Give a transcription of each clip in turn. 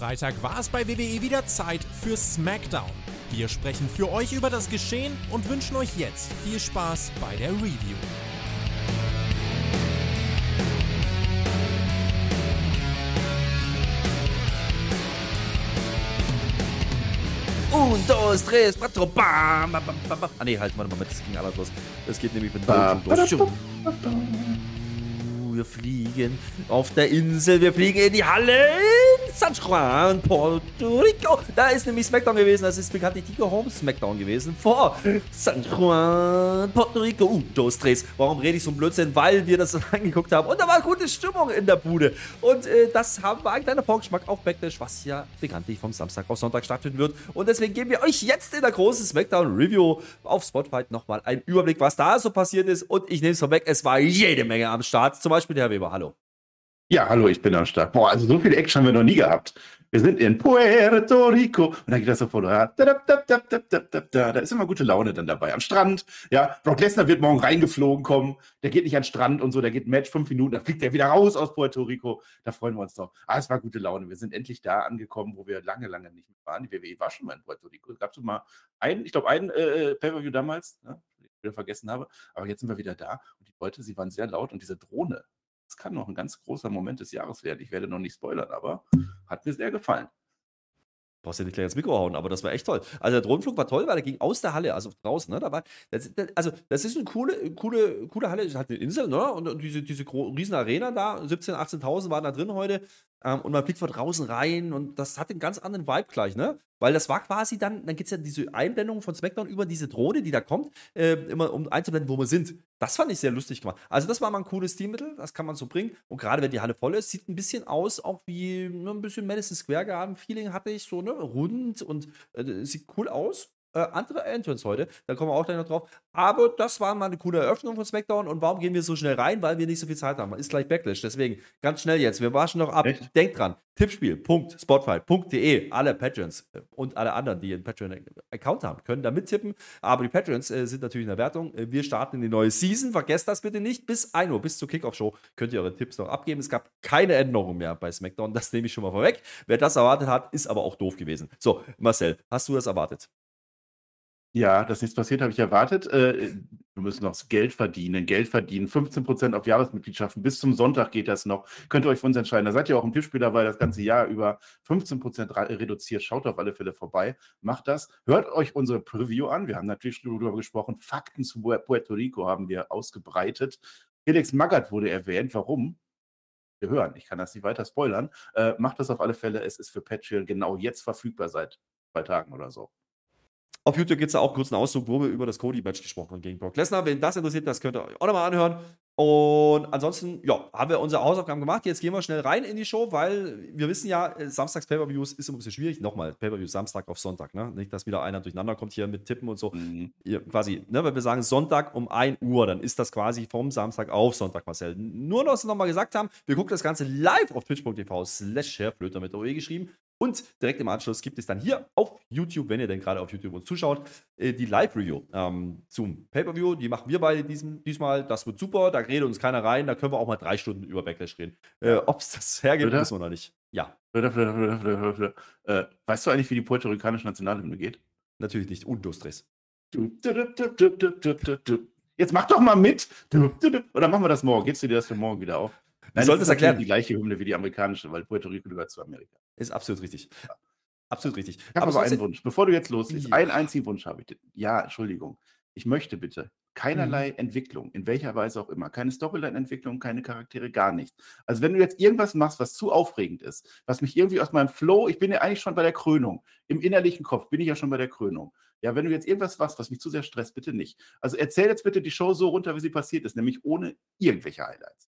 Freitag war es bei WWE wieder Zeit für SmackDown. Wir sprechen für euch über das Geschehen und wünschen euch jetzt viel Spaß bei der Review. Un, dos, tres, cuatro, bam, bam, bam, bam. Ah, nee, halt, warte mal, das ging alles los. Das geht nämlich mit Bam, los. Wir fliegen auf der Insel, wir fliegen in die Halle San Juan, Puerto Rico. Da ist nämlich SmackDown gewesen, das ist bekanntlich die Home SmackDown gewesen. Vor San Juan, Puerto Rico. Uh, dos, tres. Warum rede ich so ein Blödsinn? Weil wir das angeguckt haben und da war gute Stimmung in der Bude. Und äh, das haben wir ein kleiner Vorgeschmack auf Backlash, was ja bekanntlich vom Samstag auf Sonntag stattfinden wird. Und deswegen geben wir euch jetzt in der großen SmackDown Review auf Spotify nochmal einen Überblick, was da so passiert ist. Und ich nehme es vorweg, es war jede Menge am Start. Zum Beispiel der Herr Weber. Hallo. Ja, hallo, ich bin am Start. Boah, also so viel Action haben wir noch nie gehabt. Wir sind in Puerto Rico und dann geht das so vor. Da, ist immer gute Laune dann dabei. Am Strand, ja. Brock Lesnar wird morgen reingeflogen kommen. Der geht nicht an den Strand und so, der geht ein Match fünf Minuten, dann fliegt er wieder raus aus Puerto Rico. Da freuen wir uns doch. Ah, es war gute Laune. Wir sind endlich da angekommen, wo wir lange, lange nicht mehr waren. Die WWE war schon mal in Puerto Rico. Es gab so mal einen, ich glaube, einen äh, Pay-Per-View damals, ne, den ich wieder vergessen habe. Aber jetzt sind wir wieder da und die Leute, sie waren sehr laut und diese Drohne, das kann noch ein ganz großer Moment des Jahres werden. Ich werde noch nicht spoilern, aber hat mir sehr gefallen. brauchst ja nicht gleich ins Mikro hauen, aber das war echt toll. Also der Drohnenflug war toll, weil er ging aus der Halle, also draußen, ne? Da war, das, das, also das ist eine coole, coole, coole Halle, ist halt eine Insel, ne? Und, und diese, diese riesen Arena da, 17.000, 18.000 waren da drin heute. Ähm, und man fliegt von draußen rein und das hat einen ganz anderen Vibe gleich, ne? Weil das war quasi dann, dann gibt es ja diese Einblendung von SmackDown über diese Drohne, die da kommt, äh, immer um einzublenden, wo wir sind. Das fand ich sehr lustig gemacht. Also das war mal ein cooles Stilmittel, das kann man so bringen. Und gerade wenn die Halle voll ist, sieht ein bisschen aus, auch wie ne, ein bisschen Madison Square Garden Feeling hatte ich so, ne? Rund und äh, sieht cool aus. Äh, andere Entrance heute, da kommen wir auch gleich noch drauf. Aber das war mal eine coole Eröffnung von SmackDown. Und warum gehen wir so schnell rein? Weil wir nicht so viel Zeit haben. Ist gleich Backlash. Deswegen ganz schnell jetzt. Wir waschen noch ab. Echt? Denkt dran. Tippspiel.spotify.de. Alle Patrons äh, und alle anderen, die einen Patreon-Account haben, können da mittippen. Aber die Patrons äh, sind natürlich in der Wertung. Äh, wir starten in die neue Season. Vergesst das bitte nicht. Bis 1 Uhr, bis zur Kickoff-Show, könnt ihr eure Tipps noch abgeben. Es gab keine Änderungen mehr bei SmackDown. Das nehme ich schon mal vorweg. Wer das erwartet hat, ist aber auch doof gewesen. So, Marcel, hast du das erwartet? Ja, dass nichts passiert, habe ich erwartet. Äh, wir müssen noch Geld verdienen. Geld verdienen. 15% auf Jahresmitgliedschaften. Bis zum Sonntag geht das noch. Könnt ihr euch für uns entscheiden. Da seid ihr auch im Tippspiel dabei, das ganze Jahr über 15% ra- reduziert. Schaut auf alle Fälle vorbei. Macht das. Hört euch unsere Preview an. Wir haben natürlich darüber gesprochen. Fakten zu Pu- Puerto Rico haben wir ausgebreitet. Felix Magath wurde erwähnt. Warum? Wir hören. Ich kann das nicht weiter spoilern. Äh, macht das auf alle Fälle. Es ist für Patreon genau jetzt verfügbar seit zwei Tagen oder so. Auf YouTube gibt es da auch kurz einen Auszug, wo wir über das Cody-Match gesprochen haben gegen Brock Lesnar. Wenn das interessiert, das könnt ihr euch auch nochmal anhören. Und ansonsten, ja, haben wir unsere Hausaufgaben gemacht. Jetzt gehen wir schnell rein in die Show, weil wir wissen ja, äh, Samstags Pay-Per-Views ist immer ein bisschen schwierig. Nochmal, Pay-Per-Views Samstag auf Sonntag, ne? Nicht, dass wieder einer durcheinander kommt hier mit Tippen und so. Mhm. Ihr, quasi, ne, wenn wir sagen Sonntag um 1 Uhr, dann ist das quasi vom Samstag auf Sonntag, Marcel. Nur noch, was wir nochmal gesagt haben, wir gucken das Ganze live auf twitch.tv slash mit OE geschrieben. Und direkt im Anschluss gibt es dann hier auf YouTube, wenn ihr denn gerade auf YouTube uns zuschaut, äh, die Live-Review ähm, zum Pay-Per-View. Die machen wir beide diesem, diesmal. Das wird super. Da redet uns keiner rein. Da können wir auch mal drei Stunden über Backlash reden. Äh, Ob es das hergibt, Oder? wissen wir noch nicht. Ja, Äh, weißt du eigentlich, wie die puerto-ricanische Nationalhymne geht? natürlich nicht. Undustres. Jetzt mach doch mal mit. Oder machen wir das morgen? Gibst du dir das für morgen wieder auf? Du solltest das ist erklären. Die gleiche Hymne wie die amerikanische, weil Puerto Rico gehört zu Amerika. Ist absolut richtig. Absolut richtig. Ich habe aber sonst- einen Wunsch. Bevor du jetzt loslegst, Ja. einen einzigen Wunsch habe ich. Ja, Entschuldigung. Ich möchte bitte keinerlei Entwicklung, in welcher Weise auch immer. Keine Storyline-Entwicklung, keine Charaktere, gar nichts. Also wenn du jetzt irgendwas machst, was zu aufregend ist, was mich irgendwie aus meinem Flow, ich bin ja eigentlich schon bei der Krönung. Im innerlichen Kopf bin ich ja schon bei der Krönung. Ja, wenn du jetzt irgendwas machst, was mich zu sehr stresst, bitte nicht. Also erzähl jetzt bitte die Show so runter, wie sie passiert ist, nämlich ohne irgendwelche Highlights.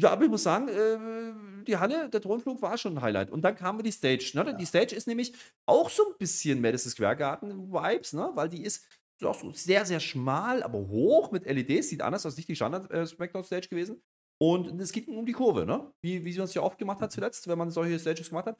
Ja, aber ich muss sagen, äh, die Halle, der Thronflug war schon ein Highlight. Und dann kam die Stage. Ne? Die Stage ist nämlich auch so ein bisschen Madison Square Garden Vibes, ne? weil die ist auch so sehr, sehr schmal, aber hoch mit LEDs. Sieht anders aus, nicht die Standard äh, Smackdown Stage gewesen. Und es geht um die Kurve, ne? wie, wie sie uns ja oft gemacht hat zuletzt, wenn man solche Stages gemacht hat.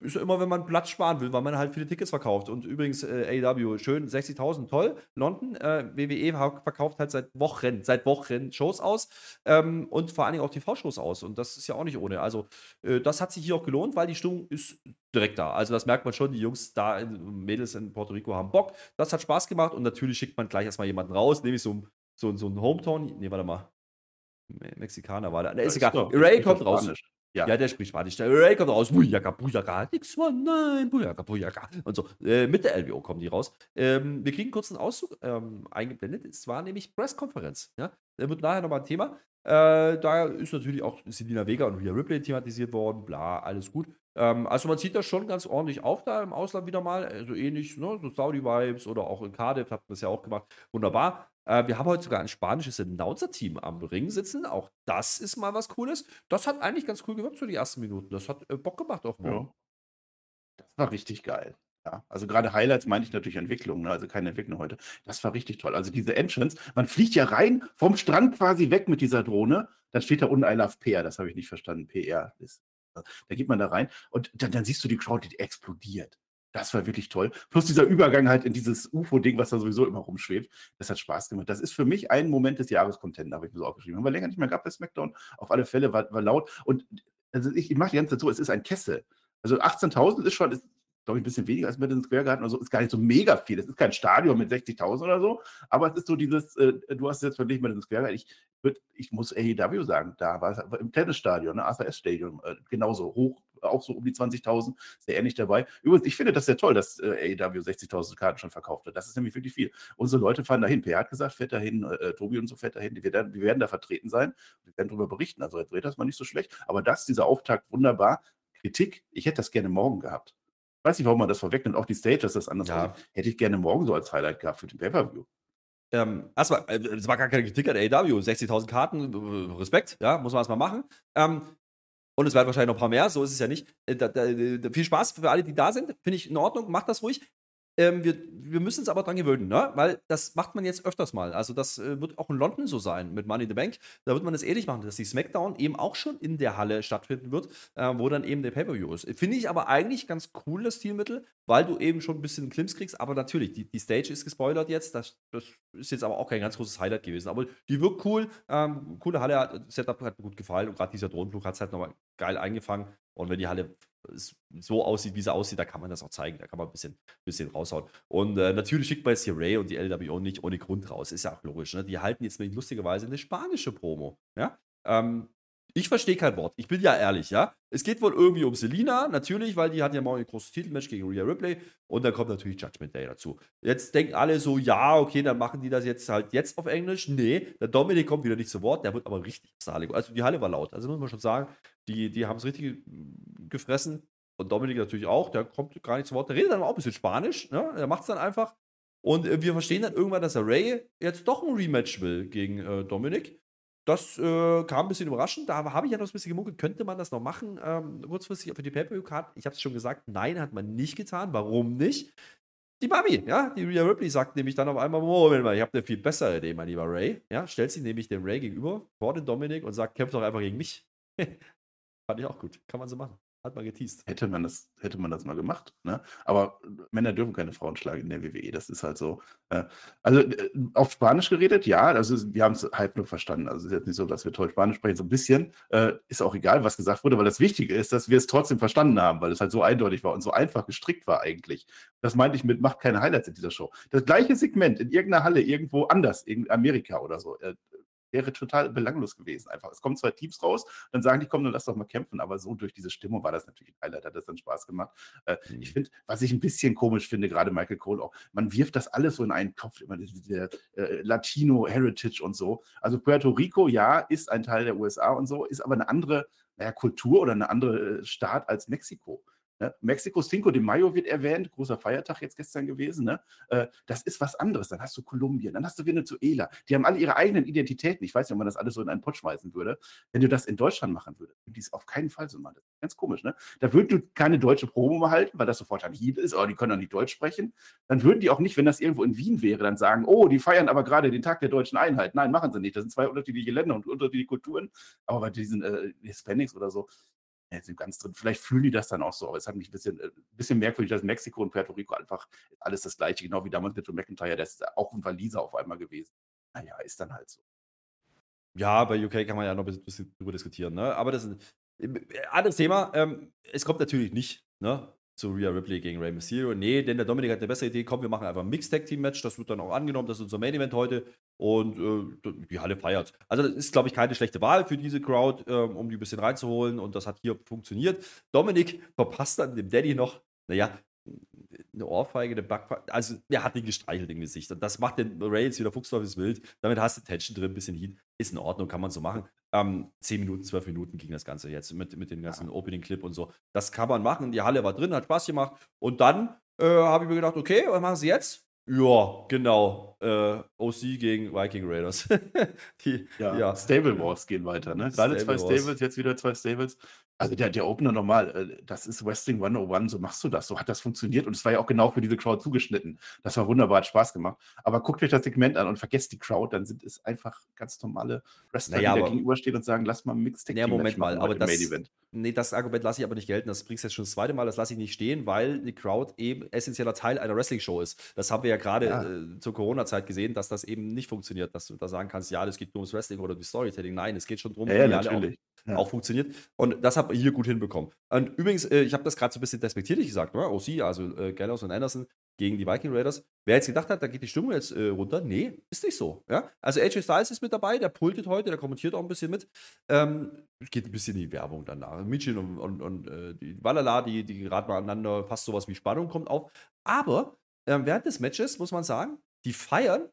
Ist ja immer, wenn man Platz sparen will, weil man halt viele Tickets verkauft. Und übrigens, äh, AEW, schön, 60.000, toll. London, äh, WWE verkauft halt seit Wochen, seit Wochen Shows aus ähm, und vor allen Dingen auch TV-Shows aus. Und das ist ja auch nicht ohne. Also, äh, das hat sich hier auch gelohnt, weil die Stimmung ist direkt da. Also, das merkt man schon, die Jungs da, in, Mädels in Puerto Rico haben Bock. Das hat Spaß gemacht und natürlich schickt man gleich erstmal jemanden raus, nämlich so, so, so einen Hometown. Nee, warte mal. Mexikaner war da. Ne, ist egal. Ray kommt raus. Ja. ja, der spricht Spanisch. Der Ray kommt raus. Bujaka, Bujaka, nix one, nein, Bujaka, Bujaka. Und so. Äh, mit der LWO kommen die raus. Ähm, wir kriegen kurz einen Auszug ähm, eingeblendet. Es war nämlich Presskonferenz. Ja? Der wird nachher nochmal ein Thema. Äh, da ist natürlich auch Selina Vega und Rhea Ripley thematisiert worden. Bla, alles gut. Ähm, also man zieht das schon ganz ordentlich auf da im Ausland wieder mal. Also ähnlich, ne? so Saudi-Vibes oder auch in Cardiff hat man das ja auch gemacht. Wunderbar. Äh, wir haben heute sogar ein spanisches Announcer-Team am Ring sitzen. Auch das ist mal was Cooles. Das hat eigentlich ganz cool gewirkt für die ersten Minuten. Das hat äh, Bock gemacht auch Ja. Das war richtig geil. Ja, also gerade Highlights meine ich natürlich Entwicklung, ne? also keine Entwicklung heute. Das war richtig toll. Also diese Entrance, man fliegt ja rein vom Strand quasi weg mit dieser Drohne. Dann steht da unten I love PR, das habe ich nicht verstanden. PR ist. Da geht man da rein und dann, dann siehst du die Crowd, die explodiert. Das war wirklich toll. Plus dieser Übergang halt in dieses UFO-Ding, was da sowieso immer rumschwebt. Das hat Spaß gemacht. Das ist für mich ein Moment des Jahres Content, habe ich mir so aufgeschrieben. Haben wir länger nicht mehr gehabt bei SmackDown. Auf alle Fälle war, war laut. Und also ich, ich mache die ganze Zeit so, es ist ein Kessel. Also 18.000 ist schon, ist, glaube ich, ein bisschen weniger als Madison Square Garden oder so. Ist gar nicht so mega viel. Es ist kein Stadion mit 60.000 oder so. Aber es ist so dieses, äh, du hast jetzt verglichen Madison Square Garden. Ich, würd, ich muss AEW sagen, da war es im Tennisstadion, ne, ASS Stadium, äh, genauso hoch auch so um die 20.000, sehr ähnlich dabei. Übrigens, ich finde das sehr toll, dass äh, AEW 60.000 Karten schon verkauft hat. Das ist nämlich wirklich viel. Unsere Leute fahren dahin. Per hat gesagt, fährt dahin, äh, Tobi und so fährt dahin. Wir werden, wir werden da vertreten sein. Wir werden darüber berichten. Also, er dreht das mal nicht so schlecht. Aber das, dieser Auftakt, wunderbar. Kritik, ich hätte das gerne morgen gehabt. Ich weiß nicht, warum man das vorwegnimmt. Auch die Stage, dass das anders ja. Hätte ich gerne morgen so als Highlight gehabt für den Pay-Per-View. Ähm, erstmal, äh, es war gar keine Kritik an AEW, 60.000 Karten, äh, Respekt, ja, muss man erstmal machen. Ähm, und es werden wahrscheinlich noch ein paar mehr, so ist es ja nicht. Äh, da, da, da, viel Spaß für alle, die da sind. Finde ich in Ordnung, macht das ruhig. Ähm, wir, wir müssen uns aber dran gewöhnen, ne? weil das macht man jetzt öfters mal. Also, das äh, wird auch in London so sein mit Money in the Bank. Da wird man das ähnlich machen, dass die Smackdown eben auch schon in der Halle stattfinden wird, äh, wo dann eben der Pay-Per-View ist. Finde ich aber eigentlich ganz cool, das Stilmittel, weil du eben schon ein bisschen Klimps kriegst. Aber natürlich, die, die Stage ist gespoilert jetzt. Das, das ist jetzt aber auch kein ganz großes Highlight gewesen. Aber die wirkt cool. Ähm, coole Halle, Setup hat mir gut gefallen und gerade dieser Drohnenflug hat es halt nochmal geil eingefangen. Und wenn die Halle so aussieht, wie sie aussieht, da kann man das auch zeigen. Da kann man ein bisschen, bisschen raushauen. Und äh, natürlich schickt man jetzt hier Ray und die LWO nicht ohne Grund raus. Ist ja auch logisch. Ne? Die halten jetzt lustigerweise eine spanische Promo. Ja? Ähm, ich verstehe kein Wort. Ich bin ja ehrlich, ja. Es geht wohl irgendwie um Selina, natürlich, weil die hat ja mal ein großes Titelmatch gegen Rhea Ripley. Und dann kommt natürlich Judgment Day dazu. Jetzt denken alle so, ja, okay, dann machen die das jetzt halt jetzt auf Englisch. Nee, der Dominik kommt wieder nicht zu Wort, der wird aber richtig salig. Also die Halle war laut. Also muss man schon sagen, die, die haben es richtig gefressen. Und Dominik natürlich auch, der kommt gar nicht zu Wort. Der redet dann auch ein bisschen Spanisch, ne? Der macht es dann einfach. Und äh, wir verstehen dann irgendwann, dass der Ray jetzt doch ein Rematch will gegen äh, Dominik. Das äh, kam ein bisschen überraschend. Da habe ich ja noch ein bisschen gemunkelt, könnte man das noch machen, ähm, kurzfristig für die Pay-Per-View-Card. Ich habe es schon gesagt, nein, hat man nicht getan. Warum nicht? Die Mami, ja, die Rhea Ripley sagt nämlich dann auf einmal, Moment mal, ich habe eine viel bessere Idee, mein lieber Ray. Ja, stellt sich nämlich dem Ray gegenüber vor den Dominik und sagt, kämpft doch einfach gegen mich. Fand ich auch gut. Kann man so machen. Hat man geteased. Hätte man das, hätte man das mal gemacht. Ne? Aber Männer dürfen keine Frauen schlagen in der WWE. Das ist halt so. Äh, also äh, auf Spanisch geredet, ja. Also wir haben es halt nur verstanden. Also es ist jetzt nicht so, dass wir toll Spanisch sprechen. So ein bisschen äh, ist auch egal, was gesagt wurde, weil das Wichtige ist, dass wir es trotzdem verstanden haben, weil es halt so eindeutig war und so einfach gestrickt war eigentlich. Das meinte ich mit, macht keine Highlights in dieser Show. Das gleiche Segment in irgendeiner Halle irgendwo anders, in Amerika oder so. Wäre total belanglos gewesen. Einfach. Es kommen zwei Teams raus, dann sagen die, komm, dann lass doch mal kämpfen. Aber so durch diese Stimmung war das natürlich ein Highlight, hat das dann Spaß gemacht. Äh, mhm. Ich finde, was ich ein bisschen komisch finde, gerade Michael Cole auch, man wirft das alles so in einen Kopf, immer der äh, Latino Heritage und so. Also Puerto Rico, ja, ist ein Teil der USA und so, ist aber eine andere naja, Kultur oder eine andere äh, Staat als Mexiko. Ne? Mexiko Cinco de Mayo wird erwähnt, großer Feiertag jetzt gestern gewesen. Ne? Äh, das ist was anderes. Dann hast du Kolumbien, dann hast du Venezuela. Die haben alle ihre eigenen Identitäten. Ich weiß nicht, ob man das alles so in einen Pott schmeißen würde. Wenn du das in Deutschland machen würdest, würde ich es auf keinen Fall so machen. Das ist ganz komisch. Ne? Da würden du keine deutsche Promo halten, weil das sofort ein Hieb ist, aber die können doch nicht Deutsch sprechen. Dann würden die auch nicht, wenn das irgendwo in Wien wäre, dann sagen, oh, die feiern aber gerade den Tag der deutschen Einheit. Nein, machen sie nicht. Das sind zwei unterschiedliche Länder und unterschiedliche Kulturen. Aber bei diesen äh, Hispanics oder so, ja, sind ganz drin. Vielleicht fühlen die das dann auch so, aber es hat mich ein bisschen, äh, bisschen merkwürdig, dass Mexiko und Puerto Rico einfach alles das Gleiche, genau wie damals mit Joe McIntyre, der ist auch ein Waliser auf einmal gewesen. Naja, ist dann halt so. Ja, bei UK kann man ja noch ein bisschen drüber diskutieren, ne? Aber das ist ein äh, anderes Thema. Ähm, es kommt natürlich nicht, ne? Zu Rhea Ripley gegen Rey Mysterio. Nee, denn der Dominik hat eine bessere Idee. Komm, wir machen einfach ein Mixed Tag Team Match. Das wird dann auch angenommen. Das ist unser Main Event heute. Und äh, die Halle feiert. Also, das ist, glaube ich, keine schlechte Wahl für diese Crowd, äh, um die ein bisschen reinzuholen. Und das hat hier funktioniert. Dominik verpasst dann dem Daddy noch, naja, eine Ohrfeige, eine Backpfeife. Also, er hat ihn gestreichelt im Gesicht. Und das macht den Ray jetzt wieder fuchsteufels wild. Damit hast du Tension drin, ein bisschen Heat. Ist in Ordnung, kann man so machen. Ähm, 10 Minuten, 12 Minuten ging das Ganze jetzt mit, mit dem ganzen Opening-Clip und so. Das kann man machen. Die Halle war drin, hat Spaß gemacht. Und dann äh, habe ich mir gedacht, okay, was machen sie jetzt? Ja, genau. Äh, OC gegen Viking Raiders. die, ja, ja. Stable Wars gehen weiter, ne? Gerade zwei Stables, jetzt wieder zwei Stables. Also der, der Opener normal, äh, das ist Wrestling 101, so machst du das, so hat das funktioniert und es war ja auch genau für diese Crowd zugeschnitten. Das war wunderbar, hat Spaß gemacht. Aber guckt euch das Segment an und vergesst die Crowd, dann sind es einfach ganz normale Wrestler, naja, die da gegenüberstehen und sagen, lass mal ein Mixtape naja, Moment mal, aber das, nee, das Argument lasse ich aber nicht gelten, das bringst du jetzt schon das zweite Mal, das lasse ich nicht stehen, weil die Crowd eben essentieller Teil einer Wrestling-Show ist. Das haben wir ja gerade ja. äh, zur Corona-Zeit gesehen, dass das eben nicht funktioniert, dass du da sagen kannst, ja, das geht nur ums Wrestling oder die Storytelling. Nein, es geht schon darum, ja, ja, natürlich. Auch, ja. auch funktioniert. Und das hat hier gut hinbekommen. Und übrigens, äh, ich habe das gerade so ein bisschen despektierlich gesagt, ne? OC, also äh, Gallows und Anderson gegen die Viking Raiders. Wer jetzt gedacht hat, da geht die Stimmung jetzt äh, runter, nee, ist nicht so. Ja? Also AJ Styles ist mit dabei, der pultet heute, der kommentiert auch ein bisschen mit. Ähm, es geht ein bisschen in die Werbung danach. Michin und, und, und äh, die Walala, die, die geraten mal aneinander, fast sowas wie Spannung kommt auf. Aber ähm, während des Matches muss man sagen, die feiern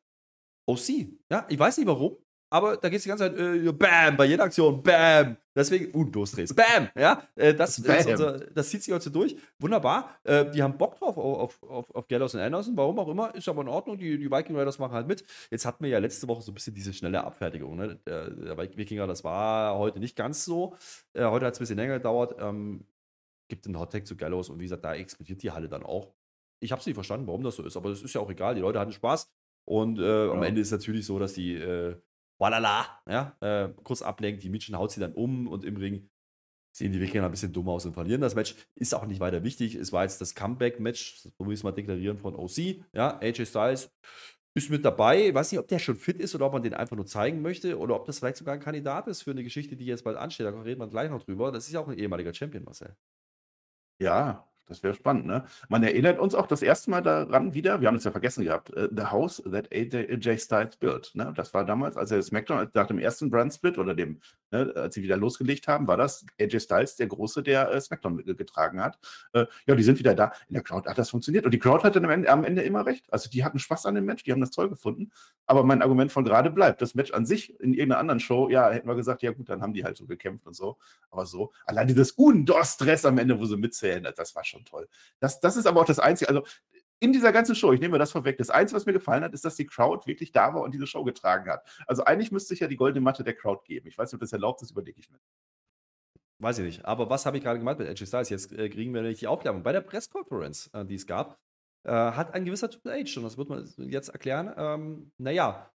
OC. Ja, ich weiß nicht warum, aber da geht es die ganze Zeit, äh, Bam, bei jeder Aktion, Bam. Deswegen, und losdrehst, Bam. Ja, äh, das, das, unser, das, zieht sich heute durch. Wunderbar. Äh, die haben Bock drauf auf, auf, auf Gallows und Anderson, warum auch immer, ist aber in Ordnung. Die, die Viking Riders machen halt mit. Jetzt hatten wir ja letzte Woche so ein bisschen diese schnelle Abfertigung. Ne? Der, der Wikinger, das war heute nicht ganz so. Äh, heute hat es ein bisschen länger gedauert. Ähm, gibt einen Hottag zu Gallows und wie gesagt, da explodiert die Halle dann auch. Ich habe es nicht verstanden, warum das so ist, aber das ist ja auch egal. Die Leute hatten Spaß. Und äh, ja. am Ende ist es natürlich so, dass die äh, Walala, ja, äh, kurz ablenkt, die Mädchen haut sie dann um und im Ring sehen die Wikinger ein bisschen dumm aus und verlieren das Match. Ist auch nicht weiter wichtig. Es war jetzt das Comeback-Match, so will ich es mal deklarieren, von OC. Ja, AJ Styles ist mit dabei. Ich weiß nicht, ob der schon fit ist oder ob man den einfach nur zeigen möchte oder ob das vielleicht sogar ein Kandidat ist für eine Geschichte, die jetzt bald ansteht. Da reden wir gleich noch drüber. Das ist ja auch ein ehemaliger Champion, Marcel. Ja, das wäre spannend, ne? Man erinnert uns auch das erste Mal daran wieder, wir haben es ja vergessen gehabt, äh, The House That AJ Styles Built. Ne? Das war damals, als er SmackDown nach dem ersten Brand Split oder dem, ne, als sie wieder losgelegt haben, war das AJ Styles der Große, der äh, SmackDown getragen hat. Äh, ja, die sind wieder da. In der Crowd hat das funktioniert. Und die Crowd hatte am Ende, am Ende immer recht. Also die hatten Spaß an dem Match, die haben das toll gefunden. Aber mein Argument von gerade bleibt, das Match an sich in irgendeiner anderen Show, ja, hätten wir gesagt, ja gut, dann haben die halt so gekämpft und so. Aber so, allein dieses Undor-Stress am Ende, wo sie mitzählen, das war schon toll. Das das, das ist aber auch das Einzige, also in dieser ganzen Show, ich nehme das vorweg, das Einzige, was mir gefallen hat, ist, dass die Crowd wirklich da war und diese Show getragen hat. Also eigentlich müsste ich ja die goldene Matte der Crowd geben. Ich weiß nicht, ob das erlaubt ist, überlege ich mir. Weiß ich nicht. Aber was habe ich gerade gemeint mit Edge Styles? Jetzt äh, kriegen wir nämlich die Aufklärung. Bei der Presskonferenz, äh, die es gab, äh, hat ein gewisser Triple H, und das wird man jetzt erklären, ähm, naja,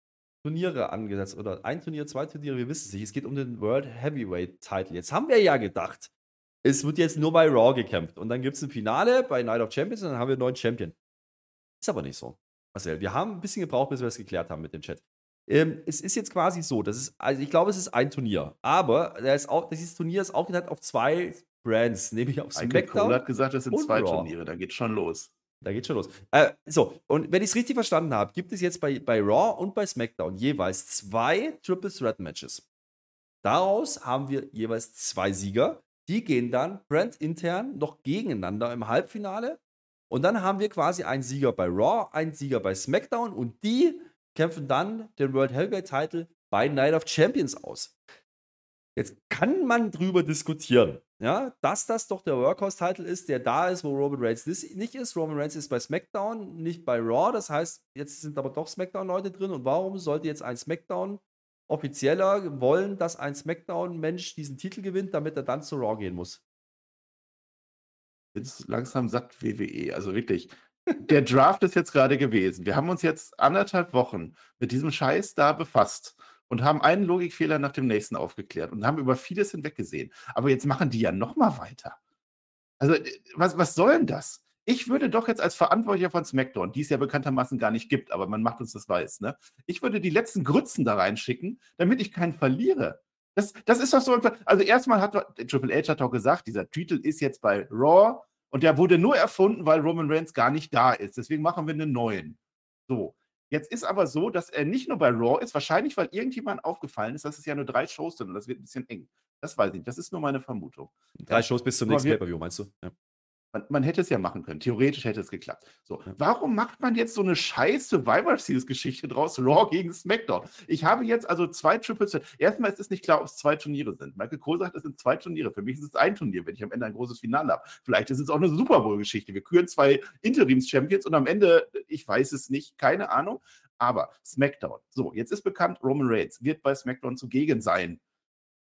Turniere angesetzt. Oder ein Turnier, zwei Turniere, wir wissen es nicht. Es geht um den World Heavyweight Title. Jetzt haben wir ja gedacht, es wird jetzt nur bei Raw gekämpft. Und dann gibt es ein Finale bei Night of Champions und dann haben wir einen neuen Champion. Ist aber nicht so. Marcel, wir haben ein bisschen gebraucht, bis wir das geklärt haben mit dem Chat. Ähm, es ist jetzt quasi so, das ist, also ich glaube, es ist ein Turnier. Aber ist auch, dieses Turnier ist aufgeteilt auf zwei Brands, nämlich auf SmackDown. Cole hat gesagt, es sind zwei Raw. Turniere, da geht schon los. Da geht schon los. Äh, so, und wenn ich es richtig verstanden habe, gibt es jetzt bei, bei Raw und bei SmackDown jeweils zwei Triple Threat Matches. Daraus haben wir jeweils zwei Sieger. Die gehen dann brandintern noch gegeneinander im Halbfinale. Und dann haben wir quasi einen Sieger bei Raw, einen Sieger bei SmackDown und die kämpfen dann den World Heavyweight Title bei Night of Champions aus. Jetzt kann man drüber diskutieren, ja, dass das doch der Workhorse-Title ist, der da ist, wo Roman Reigns nicht ist. Roman Reigns ist bei SmackDown, nicht bei Raw. Das heißt, jetzt sind aber doch SmackDown-Leute drin. Und warum sollte jetzt ein SmackDown offizieller wollen, dass ein SmackDown-Mensch diesen Titel gewinnt, damit er dann zu Raw gehen muss. Jetzt langsam satt WWE, also wirklich. Der Draft ist jetzt gerade gewesen. Wir haben uns jetzt anderthalb Wochen mit diesem Scheiß da befasst. und haben einen Logikfehler nach dem nächsten aufgeklärt und haben über vieles hinweggesehen. Aber jetzt machen die ja nochmal weiter. Also, äh, was, was soll denn das? Ich würde doch jetzt als Verantwortlicher von SmackDown, die es ja bekanntermaßen gar nicht gibt, aber man macht uns das weiß, ne? Ich würde die letzten Grützen da reinschicken, damit ich keinen verliere. Das, das ist doch so. Also, erstmal hat Triple H hat doch gesagt, dieser Titel ist jetzt bei Raw und der wurde nur erfunden, weil Roman Reigns gar nicht da ist. Deswegen machen wir einen neuen. So. Jetzt ist aber so, dass er nicht nur bei Raw ist, wahrscheinlich, weil irgendjemand aufgefallen ist, dass es ja nur drei Shows sind und das wird ein bisschen eng. Das weiß ich nicht. Das ist nur meine Vermutung. Drei Shows bis zum nächsten Pay-Per-View, meinst du? Ja. Man, man, hätte es ja machen können. Theoretisch hätte es geklappt. So, warum macht man jetzt so eine scheiß Survivor Series Geschichte draus? Raw gegen SmackDown. Ich habe jetzt also zwei Triple Threat. Erstmal ist es nicht klar, ob es zwei Turniere sind. Michael Cole sagt, es sind zwei Turniere. Für mich ist es ein Turnier, wenn ich am Ende ein großes Finale habe. Vielleicht ist es auch eine Super Bowl Geschichte. Wir küren zwei Interims-Champions und am Ende, ich weiß es nicht, keine Ahnung. Aber SmackDown. So, jetzt ist bekannt, Roman Reigns wird bei SmackDown zugegen sein.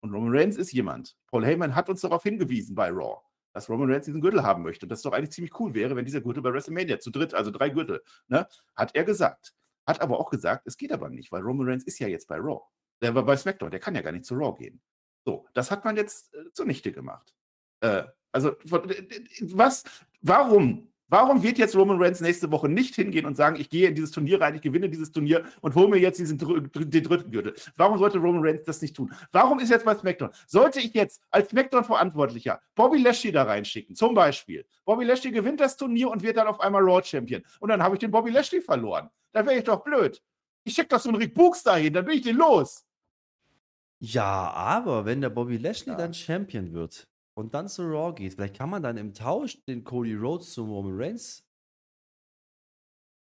Und Roman Reigns ist jemand. Paul Heyman hat uns darauf hingewiesen bei Raw, dass Roman Reigns diesen Gürtel haben möchte. Und das doch eigentlich ziemlich cool wäre, wenn dieser Gürtel bei WrestleMania zu dritt, also drei Gürtel, ne, hat er gesagt. Hat aber auch gesagt, es geht aber nicht, weil Roman Reigns ist ja jetzt bei Raw. Der war bei SmackDown, der kann ja gar nicht zu Raw gehen. So, das hat man jetzt äh, zunichte gemacht. Äh, also, was, warum Warum wird jetzt Roman Reigns nächste Woche nicht hingehen und sagen, ich gehe in dieses Turnier rein, ich gewinne dieses Turnier und hole mir jetzt diesen den dritten Gürtel? Warum sollte Roman Reigns das nicht tun? Warum ist jetzt bei SmackDown? Sollte ich jetzt als SmackDown-Verantwortlicher Bobby Lashley da reinschicken, zum Beispiel? Bobby Lashley gewinnt das Turnier und wird dann auf einmal Raw Champion. Und dann habe ich den Bobby Lashley verloren. Da wäre ich doch blöd. Ich schicke doch so einen Rick Books dahin, dann bin ich den los. Ja, aber wenn der Bobby Lashley ja. dann Champion wird, und dann zu Raw geht, vielleicht kann man dann im Tausch den Cody Rhodes zu Roman Reigns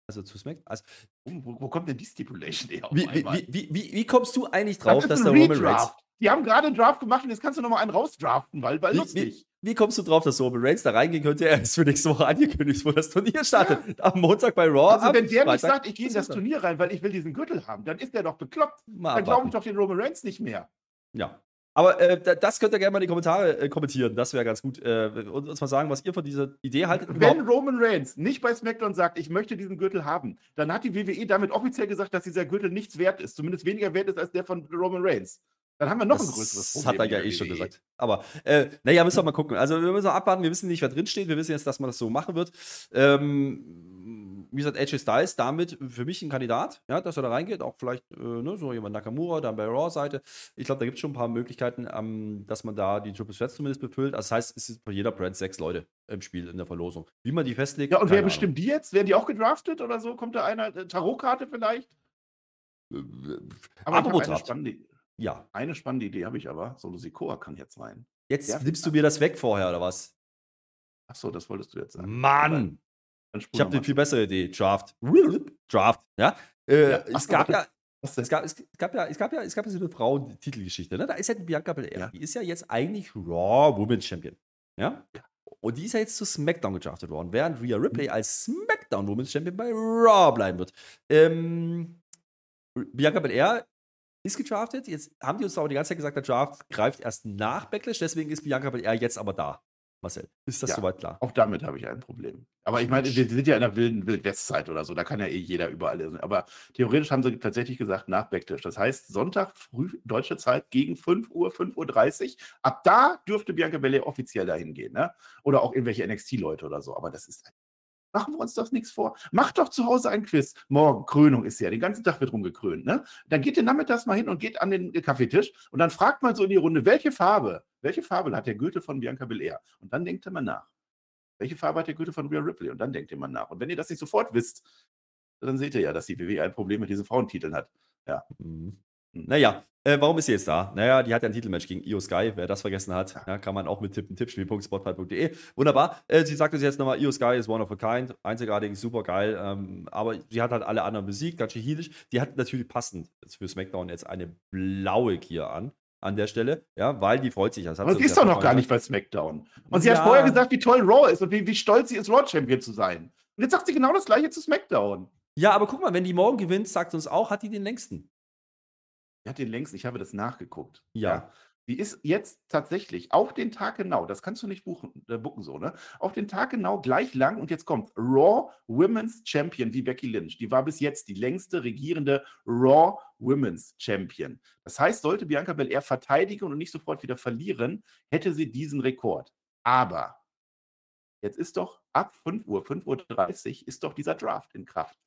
also zu SmackDown. Also, wo, wo, kommt denn die Stipulation her? Wie, wie, wie, wie, kommst du eigentlich drauf, das dass der Roman Reigns. Die haben gerade einen Draft gemacht und jetzt kannst du nochmal einen rausdraften, weil, weil lustig. Wie, kommst du drauf, dass Roman Reigns da reingehen könnte? Er ist für nächste Woche angekündigt, wo das Turnier startet. Ja. Am Montag bei Raw. Also, wenn der nicht sagt, ich gehe in das Turnier rein, weil ich will diesen Gürtel haben, dann ist der doch bekloppt. Mal dann glaube ich doch den Roman Reigns nicht mehr. Ja, aber äh, das könnt ihr gerne mal in die Kommentare äh, kommentieren. Das wäre ganz gut. Äh, und uns mal sagen, was ihr von dieser Idee haltet. Wenn Roman Reigns nicht bei SmackDown sagt, ich möchte diesen Gürtel haben, dann hat die WWE damit offiziell gesagt, dass dieser Gürtel nichts wert ist. Zumindest weniger wert ist als der von Roman Reigns. Dann haben wir noch das ein größeres Problem. Das hat er ja eh schon gesagt. Aber, äh, naja, müssen wir mal gucken. Also, wir müssen abwarten. Wir wissen nicht, wer drinsteht. Wir wissen jetzt, dass man das so machen wird. Ähm, wie gesagt, AJ Styles damit für mich ein Kandidat, ja, dass er da reingeht. Auch vielleicht äh, ne, so jemand Nakamura, dann bei Raw-Seite. Ich glaube, da gibt es schon ein paar Möglichkeiten, ähm, dass man da die Triple Threats zumindest befüllt. Also, das heißt, es ist bei jeder Brand sechs Leute im Spiel in der Verlosung. Wie man die festlegt. Ja, und wer bestimmt die jetzt? Werden die auch gedraftet oder so? Kommt da einer, äh, Tarotkarte vielleicht? Äh, aber ich eine spannende, ja. Eine spannende Idee habe ich aber. Solo Sikoa kann jetzt rein. Jetzt Der nimmst du mir das weg vorher, oder was? Achso, das wolltest du jetzt sagen. Mann! Ich habe eine viel bessere Idee. Draft. Draft, ja? Äh, ja es, gab ja, es, gab, es, gab ja, es gab ja, es gab ja so eine Frauen-Titelgeschichte, ne? Da ist ja die Bianca Belair. Ja. Die ist ja jetzt eigentlich Raw Women's Champion. Ja? ja? Und die ist ja jetzt zu SmackDown gedraftet worden, während Rhea Ripley mhm. als SmackDown Women's Champion bei Raw bleiben wird. Ähm, Bianca Belair ist gedraftet. Jetzt haben die uns aber die ganze Zeit gesagt, der Draft greift erst nach Backlash, deswegen ist Bianca Belair jetzt aber da. Marcel, ist das ja, soweit klar? Auch damit habe ich ein Problem. Aber ich meine, wir sind ja in der wilden Wildwestzeit oder so, da kann ja eh jeder überall lesen. Aber theoretisch haben sie tatsächlich gesagt, nach Backlash. Das heißt, Sonntag früh deutsche Zeit gegen 5 Uhr, 5.30 Uhr. Ab da dürfte Bianca Belair offiziell dahin gehen. Ne? Oder auch irgendwelche NXT-Leute oder so. Aber das ist Machen wir uns doch nichts vor. Macht doch zu Hause ein Quiz. Morgen, Krönung ist ja, den ganzen Tag wird rumgekrönt. Ne? Dann geht ihr nachmittags mal hin und geht an den Kaffeetisch und dann fragt man so in die Runde, welche Farbe, welche Farbe hat der Gürtel von Bianca Belair? Und dann denkt mal nach. Welche Farbe hat der Gürtel von Rhea Ripley? Und dann denkt ihr mal nach. Und wenn ihr das nicht sofort wisst, dann seht ihr ja, dass die WWE ein Problem mit diesen Frauentiteln hat. Ja. Mhm. Hm. Naja, äh, warum ist sie jetzt da? Naja, die hat ja ein Titelmatch gegen Io Sky. Wer das vergessen hat, ja, kann man auch mit tippen. Tippspiel.spotfight.de. Wunderbar. Äh, sie sagte es jetzt nochmal: Io Sky ist one of a kind. Einzigartig, super geil. Ähm, aber sie hat halt alle anderen besiegt, ganz schön. Die hat natürlich passend für SmackDown jetzt eine blaue Gear an. An der Stelle, ja, weil die freut sich. Das aber sie ist doch noch gar nicht bei SmackDown. Und sie ja. hat vorher gesagt, wie toll Raw ist und wie, wie stolz sie ist, Raw Champion zu sein. Und jetzt sagt sie genau das gleiche zu SmackDown. Ja, aber guck mal, wenn die morgen gewinnt, sagt uns auch, hat die den längsten. Er hat den längsten, ich habe das nachgeguckt. Ja. ja. Die ist jetzt tatsächlich auf den Tag genau, das kannst du nicht buchen, äh, bucken so, ne? Auf den Tag genau gleich lang und jetzt kommt Raw Women's Champion wie Becky Lynch. Die war bis jetzt die längste regierende Raw Women's Champion. Das heißt, sollte Bianca Belair verteidigen und nicht sofort wieder verlieren, hätte sie diesen Rekord. Aber jetzt ist doch ab 5 Uhr, 5.30 Uhr ist doch dieser Draft in Kraft.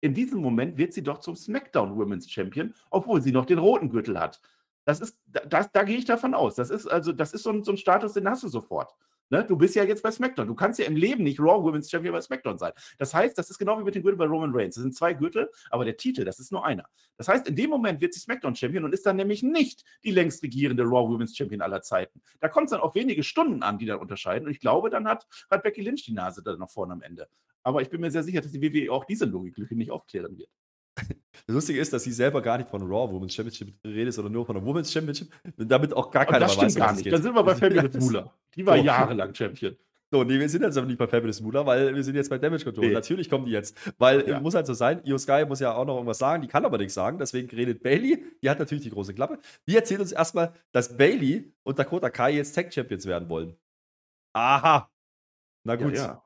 In diesem Moment wird sie doch zum SmackDown Women's Champion, obwohl sie noch den roten Gürtel hat. Das ist, da, da gehe ich davon aus. Das ist also, das ist so ein, so ein Status, den hast du sofort. Ne? Du bist ja jetzt bei SmackDown. Du kannst ja im Leben nicht Raw Women's Champion bei SmackDown sein. Das heißt, das ist genau wie mit dem Gürtel bei Roman Reigns. Das sind zwei Gürtel, aber der Titel, das ist nur einer. Das heißt, in dem Moment wird sie SmackDown Champion und ist dann nämlich nicht die längst regierende Raw Women's Champion aller Zeiten. Da kommt es dann auf wenige Stunden an, die dann unterscheiden. Und ich glaube, dann hat, hat Becky Lynch die Nase da noch vorne am Ende. Aber ich bin mir sehr sicher, dass die WWE auch diese Logiklücke nicht aufklären wird. Das Lustige ist, dass sie selber gar nicht von Raw Women's Championship redet, sondern nur von der Women's Championship. Damit auch gar keiner das weiß, stimmt gar nicht. Dann sind wir bei Fabulous Moolah. Die war So. jahrelang Champion. So, nee, wir sind jetzt aber nicht bei Fabulous Moolah, weil wir sind jetzt bei Damage Control. Nee. Natürlich kommen die jetzt. Weil, Ja. muss halt so sein, Io Sky muss ja auch noch irgendwas sagen, die kann aber nichts sagen, deswegen redet Bailey, die hat natürlich die große Klappe. Die erzählt uns erstmal, dass Bailey und Dakota Kai jetzt Tag Champions werden wollen. Aha. Na Ja, gut. ja.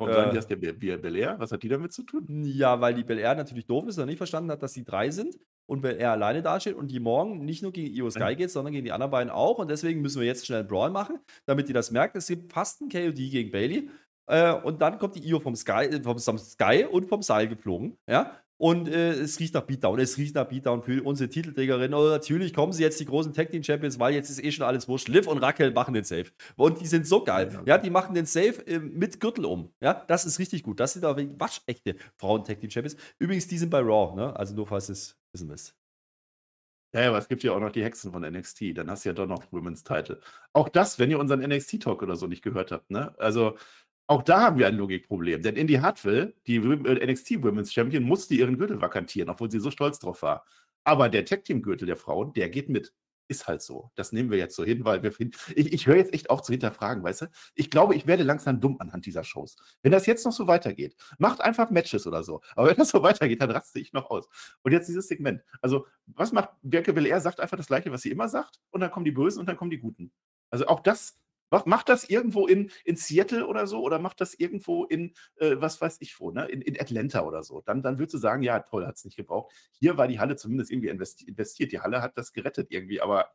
Warum Äh. sagen die das der Be- Be- Belair? Was hat die damit zu tun? Ja, weil die Bel Air natürlich doof ist und nicht verstanden hat, dass die drei sind und Bel Air alleine dasteht und die morgen nicht nur gegen Io Sky geht, sondern gegen die anderen beiden auch. Und deswegen müssen wir jetzt schnell einen Brawl machen, damit die das merkt. Es gibt fast einen KOD gegen Bailey. Äh, und dann kommt die Io vom Sky, äh, vom, vom Sky und vom Seil geflogen. Ja. Und äh, es riecht nach Beatdown. Es riecht nach Beatdown für unsere Titelträgerin. Und natürlich kommen sie jetzt die großen Tag Team Champions, weil jetzt ist eh schon alles wurscht. Liv und Raquel machen den Safe. Und die sind so geil. Ja. Die machen den Safe äh, mit Gürtel um. Ja, das ist richtig gut. Das sind aber waschechte Frauen Tag Team Champions. Übrigens, die sind bei Raw, ne? Also nur falls es wissen müsst. Ja, aber es gibt ja auch noch die Hexen von NXT. Dann hast du ja doch noch Women's Title. Auch das, wenn ihr unseren NXT-Talk oder so nicht gehört habt, ne? Also, auch da haben wir ein Logikproblem. Denn Indy Hartwell, die äh, NXT Women's Champion, musste ihren Gürtel vakantieren, obwohl sie so stolz drauf war. Aber der Tag Team Gürtel der Frauen, der geht mit. Ist halt so. Das nehmen wir jetzt so hin, weil wir finden. Ich, ich höre jetzt echt auf zu hinterfragen, weißt du? Ich glaube, ich werde langsam dumm anhand dieser Shows. Wenn das jetzt noch so weitergeht, macht einfach Matches oder so. Aber wenn das so weitergeht, dann raste ich noch aus. Und jetzt dieses Segment. Also, was macht Bianca Belair? Sagt einfach das Gleiche, was sie immer sagt, und dann kommen die Bösen und dann kommen die Guten. Also, auch das. Macht, macht das irgendwo in, in Seattle oder so oder macht das irgendwo in, äh, was weiß ich wo, ne? in, in Atlanta oder so? Dann, dann würdest du sagen, ja, toll, hat es nicht gebraucht. Hier war die Halle zumindest irgendwie investi investiert. Die Halle hat das gerettet irgendwie, aber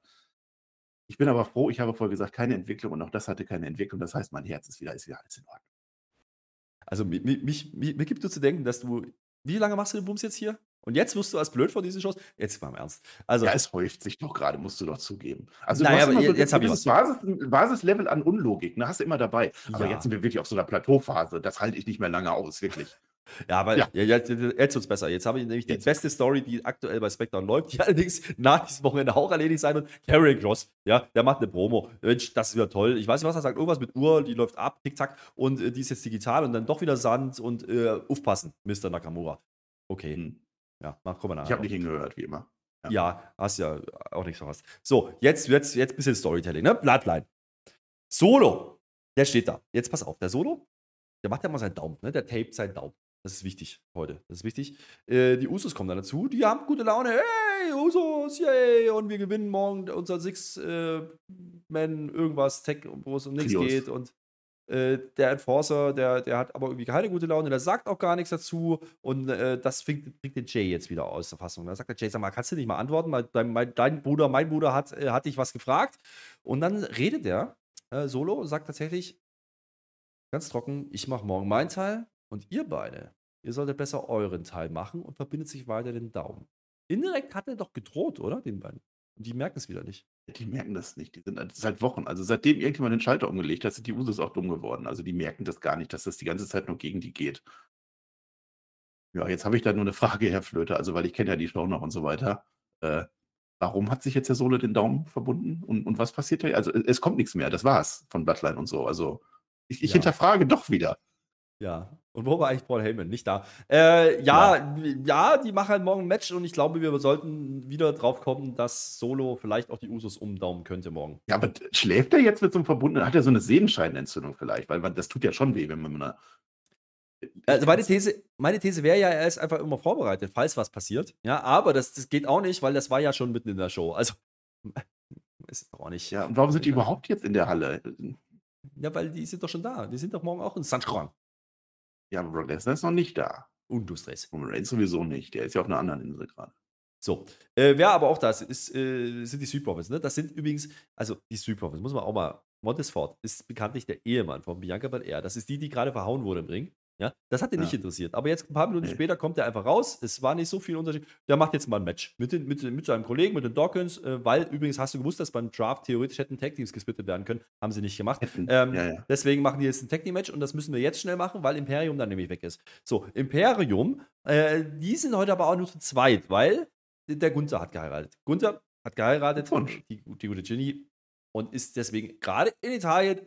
ich bin aber froh, ich habe vorher gesagt, keine Entwicklung und auch das hatte keine Entwicklung. Das heißt, mein Herz ist wieder, ist wieder alles in Ordnung. Also, mir gibt es zu denken, dass du. Wie lange machst du den Bums jetzt hier? Und jetzt wirst du als blöd von diesen Shows. Jetzt mal im Ernst. Also, Ja, es häuft sich doch gerade, musst du doch zugeben. Also, Naja, du hast aber so jetzt hab ich Basis, Basislevel an Unlogik, ne, hast du immer dabei. Aber Ja. jetzt sind wir wirklich auf so einer Plateauphase. Das halte ich nicht mehr lange aus, wirklich. Ja, aber Ja. ja. jetzt, jetzt wird's besser. Jetzt habe ich nämlich die Jetzt. beste Story, die aktuell bei SmackDown läuft, die allerdings nach diesem Wochenende auch erledigt sein wird. Karrion Cross, ja, der macht eine Promo. Mensch, das ist wieder toll. Ich weiß nicht, was er sagt. Irgendwas mit Uhr, die läuft ab, tick, tack. Und äh, die ist jetzt digital und dann doch wieder Sand und äh, aufpassen, Mr. Nakamura. Okay, Hm. ja, mach, komm mal nach. Ich habe nicht hingehört, wie immer. Ja, hast ja auch nichts verpasst. So, jetzt, jetzt, jetzt ein bisschen Storytelling, ne? Bloodline. Solo, der steht da. Jetzt pass auf, der Solo, der macht ja mal seinen Daumen, ne? Der tapet seinen Daumen. Das ist wichtig heute. Das ist wichtig. Äh, die Usos kommen dann dazu. Die haben gute Laune. Hey, Usos, yay. Und wir gewinnen morgen unser Six-Man, irgendwas, Tech, wo es um nichts geht. Und äh, der Enforcer, der, der hat aber irgendwie keine gute Laune. Der sagt auch gar nichts dazu. Und äh, das bringt, bringt den Jay jetzt wieder aus der Fassung. Da sagt der Jay, sag mal, kannst du nicht mal antworten? Weil dein, mein, dein Bruder, mein Bruder hat, äh, hat dich was gefragt. Und dann redet der äh, solo sagt tatsächlich ganz trocken, ich mache morgen meinen Teil und ihr beide, ihr solltet besser euren Teil machen und verbindet sich weiter den Daumen. Indirekt hat er doch gedroht, oder? Den beiden. Und die merken es wieder nicht. Die merken das nicht. Die sind seit Wochen, also seitdem irgendjemand den Schalter umgelegt hat, sind die Usos auch dumm geworden. Also die merken das gar nicht, dass das die ganze Zeit nur gegen die geht. Ja, jetzt habe ich da nur eine Frage, Herr Flöte, also weil ich kenne ja die Show noch und so weiter. Äh, warum hat sich jetzt der Solo den Daumen verbunden? Und, und was passiert da? Also es, es kommt nichts mehr, das war's von Bloodline und so. Also ich, ich Ja. hinterfrage doch wieder. Ja. Und wo war eigentlich Paul Heyman? Nicht da. Äh, ja, ja, die machen halt morgen ein Match und ich glaube, wir sollten wieder drauf kommen, dass Solo vielleicht auch die Usos umdaumen könnte morgen. Ja, aber schläft er jetzt mit so einem verbundenen, hat er so eine Sehenscheidenentzündung vielleicht? Weil das tut ja schon weh, wenn man mit einer Also meine These, meine These wäre ja, er ist einfach immer vorbereitet, falls was passiert. Ja, aber das, das geht auch nicht, weil das war ja schon mitten in der Show. Also, ist es doch auch nicht. Ja, und warum sind die überhaupt jetzt in der Halle? Ja, weil die sind doch schon da. Die sind doch morgen auch in San Juan. Ja, aber Brock Lesnar ist noch nicht da. Und du Stress. Roman Reigns sowieso nicht. Der ist ja auf einer anderen Insel gerade. So, äh, wer aber auch da ist, ist äh, sind die Street Profits. Ne? Das sind übrigens, also die Street Profits, muss man auch mal, Montesfort ist bekanntlich der Ehemann von Bianca Belair. Das ist die, die gerade verhauen wurde im Ring. Ja, das hat ihn Ja. nicht interessiert. Aber jetzt ein paar Minuten später kommt er einfach raus. Es war nicht so viel Unterschied. Der macht jetzt mal ein Match mit, den, mit, mit seinem Kollegen, mit den Dawkins, äh, weil übrigens hast du gewusst, dass beim Draft theoretisch hätten Tag Teams gesplittet werden können. Haben sie nicht gemacht. Ähm, ja, ja. Deswegen machen die jetzt ein Tag Team Match und das müssen wir jetzt schnell machen, weil Imperium dann nämlich weg ist. So, Imperium, äh, die sind heute aber auch nur zu zweit, weil der Gunther hat geheiratet. Gunther hat geheiratet, Glückwunsch. die, die gute Ginny, und ist deswegen gerade in Italien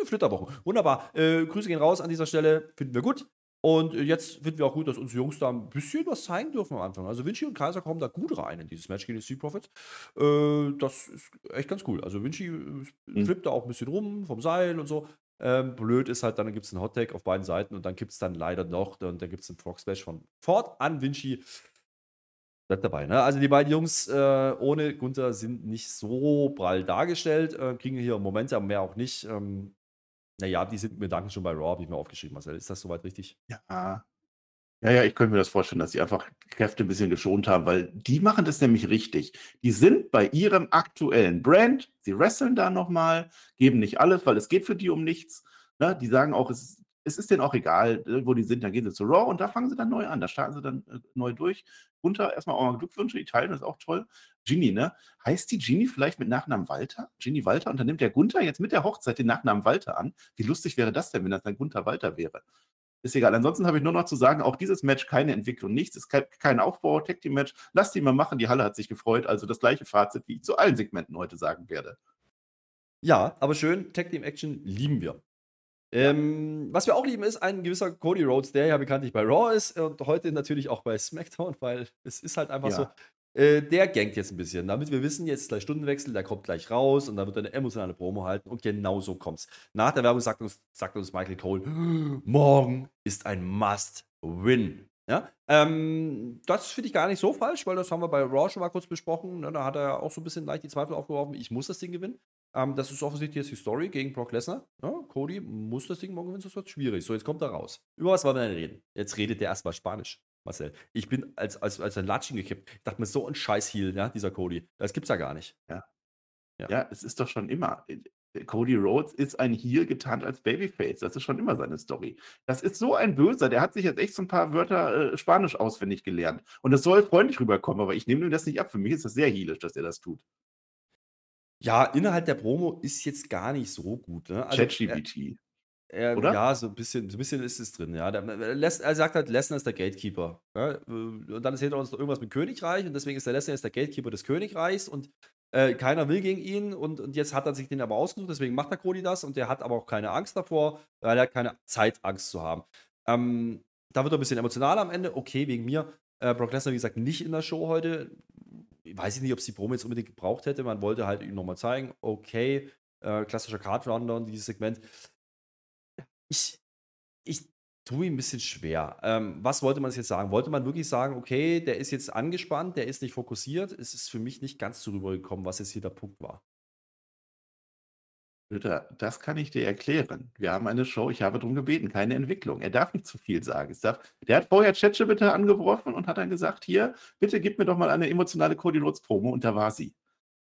im Flitterwochen. Wunderbar. Äh, Grüße gehen raus an dieser Stelle, finden wir gut. Und äh, jetzt finden wir auch gut, dass unsere Jungs da ein bisschen was zeigen dürfen am Anfang. Also Vinci und Kaiser kommen da gut rein in dieses Match gegen die Street Profits. Äh, das ist echt ganz cool. Also Vinci äh, flippt da auch ein bisschen rum vom Seil und so. Ähm, blöd ist halt, dann gibt es einen Hot Tag auf beiden Seiten und dann gibt es dann leider noch, und dann gibt es einen Frog Splash von Ford an Vinci. Bleibt dabei, ne? Also die beiden Jungs äh, ohne Gunther sind nicht so prall dargestellt, äh, kriegen hier Momente, aber mehr auch nicht. Ähm, naja, die sind mir danken schon bei Raw, habe ich mir aufgeschrieben, Marcel. Ist das soweit richtig? Ja. Ja, ja, ich könnte mir das vorstellen, dass die einfach Kräfte ein bisschen geschont haben, weil die machen das nämlich richtig. Die sind bei ihrem aktuellen Brand, sie wresteln da nochmal, geben nicht alles, weil es geht für die um nichts. Ne? Die sagen auch, es, ist- es ist denen auch egal, äh, wo die sind, dann gehen sie zu Raw und da fangen sie dann neu an, da starten sie dann äh, neu durch. Runter erstmal auch mal Glückwünsche, Italien ist auch toll. Ginny, ne? Heißt die Ginny vielleicht mit Nachnamen Walter? Ginny Walter? Und dann nimmt der Gunther jetzt mit der Hochzeit den Nachnamen Walter an. Wie lustig wäre das denn, wenn das dann Gunther Walter wäre? Ist egal. Ansonsten habe ich nur noch zu sagen, auch dieses Match keine Entwicklung, nichts, ist kein, kein Aufbau, Tag Team Match. Lass die mal machen, die Halle hat sich gefreut. Also das gleiche Fazit, wie ich zu allen Segmenten heute sagen werde. Ja, aber schön, Tag Team Action lieben wir. Ähm, was wir auch lieben, ist ein gewisser Cody Rhodes, der ja bekanntlich bei Raw ist und heute natürlich auch bei SmackDown, weil es ist halt einfach Ja. so. Äh, der gangt jetzt ein bisschen, damit wir wissen, jetzt ist gleich Stundenwechsel, der kommt gleich raus und dann wird er eine emotionale Promo halten und genau so kommt's. Nach der Werbung sagt uns, sagt uns Michael Cole, morgen ist ein Must-Win. Ja? Ähm, das finde ich gar nicht so falsch, weil das haben wir bei Raw schon mal kurz besprochen. Ne? Da hat er auch so ein bisschen leicht die Zweifel aufgeworfen, ich muss das Ding gewinnen. Ähm, das ist offensichtlich jetzt die Story gegen Brock Lesnar. Ja, Cody muss das Ding morgen gewinnen, sonst wird schwierig. So, jetzt kommt er raus. Über was wollen wir denn reden? Jetzt redet der erstmal Spanisch, Marcel. Ich bin als, als, als ein Latschen gekippt. Ich dachte mir, so ein Scheiß-Heel, ja, dieser Cody. Das gibt's ja gar nicht. Ja. Ja, es ist doch schon immer. äh, Cody Rhodes ist ein Heel getarnt als Babyface. Das ist schon immer seine Story. Das ist so ein Böser. Der hat sich jetzt echt so ein paar Wörter äh, Spanisch auswendig gelernt. Und es soll freundlich rüberkommen, aber ich nehme ihm das nicht ab. Für mich ist das sehr heelisch, dass er das tut. Ja, Inhalt der Promo ist jetzt gar nicht so gut. Ne? Also, ChatGPT. Er, Oder? Ja, so ein bisschen, so ein bisschen ist es drin. Ja. Der, er er sagt halt, Lesnar ist der Gatekeeper. Ja. äh, Und dann ist hinter uns noch irgendwas mit Königreich und deswegen ist der Lesnar jetzt der Gatekeeper des Königreichs und äh, keiner will gegen ihn und, und jetzt hat er sich den aber ausgesucht, deswegen macht der Cody das und der hat aber auch keine Angst davor, weil er hat keine Zeit, Angst zu haben. Ähm, da wird er ein bisschen emotional am Ende. Okay, wegen mir. Äh, Brock Lesnar, wie gesagt, nicht in der Show heute. Weiß ich nicht, ob es die Promo jetzt unbedingt gebraucht hätte. Man wollte halt ihm nochmal zeigen, okay, äh, klassischer Card Rundown, dieses Segment. Ich, ich tue ihm ein bisschen schwer. Ähm, was wollte man jetzt sagen? Wollte man wirklich sagen, okay, der ist jetzt angespannt, der ist nicht fokussiert? Es ist für mich nicht ganz so rübergekommen, was jetzt hier der Punkt war. Luther, das kann ich dir erklären. Wir haben eine Show, ich habe darum gebeten, keine Entwicklung. Er darf nicht zu viel sagen. Es darf, der hat vorher Chetsche bitte angebrochen und hat dann gesagt, hier, bitte gib mir doch mal eine emotionale Cody Rhodes Promo und da war sie.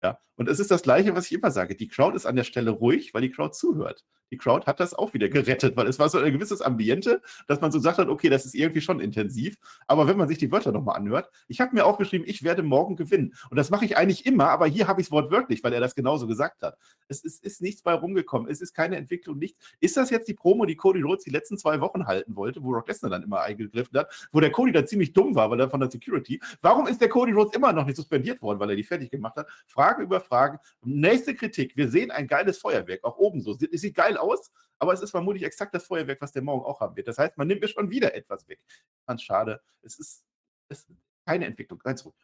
Ja, und es ist das Gleiche, was ich immer sage. Die Crowd ist an der Stelle ruhig, weil die Crowd zuhört. Die Crowd hat das auch wieder gerettet, weil es war so ein gewisses Ambiente, dass man so gesagt hat, okay, das ist irgendwie schon intensiv. Aber wenn man sich die Wörter nochmal anhört, ich habe mir aufgeschrieben, ich werde morgen gewinnen. Und das mache ich eigentlich immer, aber hier habe ich es wortwörtlich, weil er das genauso gesagt hat. Es ist, ist nichts bei rumgekommen. Es ist keine Entwicklung, nichts. Ist das jetzt die Promo, die Cody Rhodes die letzten zwei Wochen halten wollte, wo Rock Lesnar dann immer eingegriffen hat, wo der Cody dann ziemlich dumm war, weil er von der Security. Warum ist der Cody Rhodes immer noch nicht suspendiert worden, weil er die fertig gemacht hat? Frage über Frage. Nächste Kritik. Wir sehen ein geiles Feuerwerk, auch oben so. Es sieht geil aus, aber es ist vermutlich exakt das Feuerwerk, was der morgen auch haben wird. Das heißt, man nimmt mir schon wieder etwas weg. Ganz schade. Es ist, es ist keine Entwicklung. Ganz ruhig.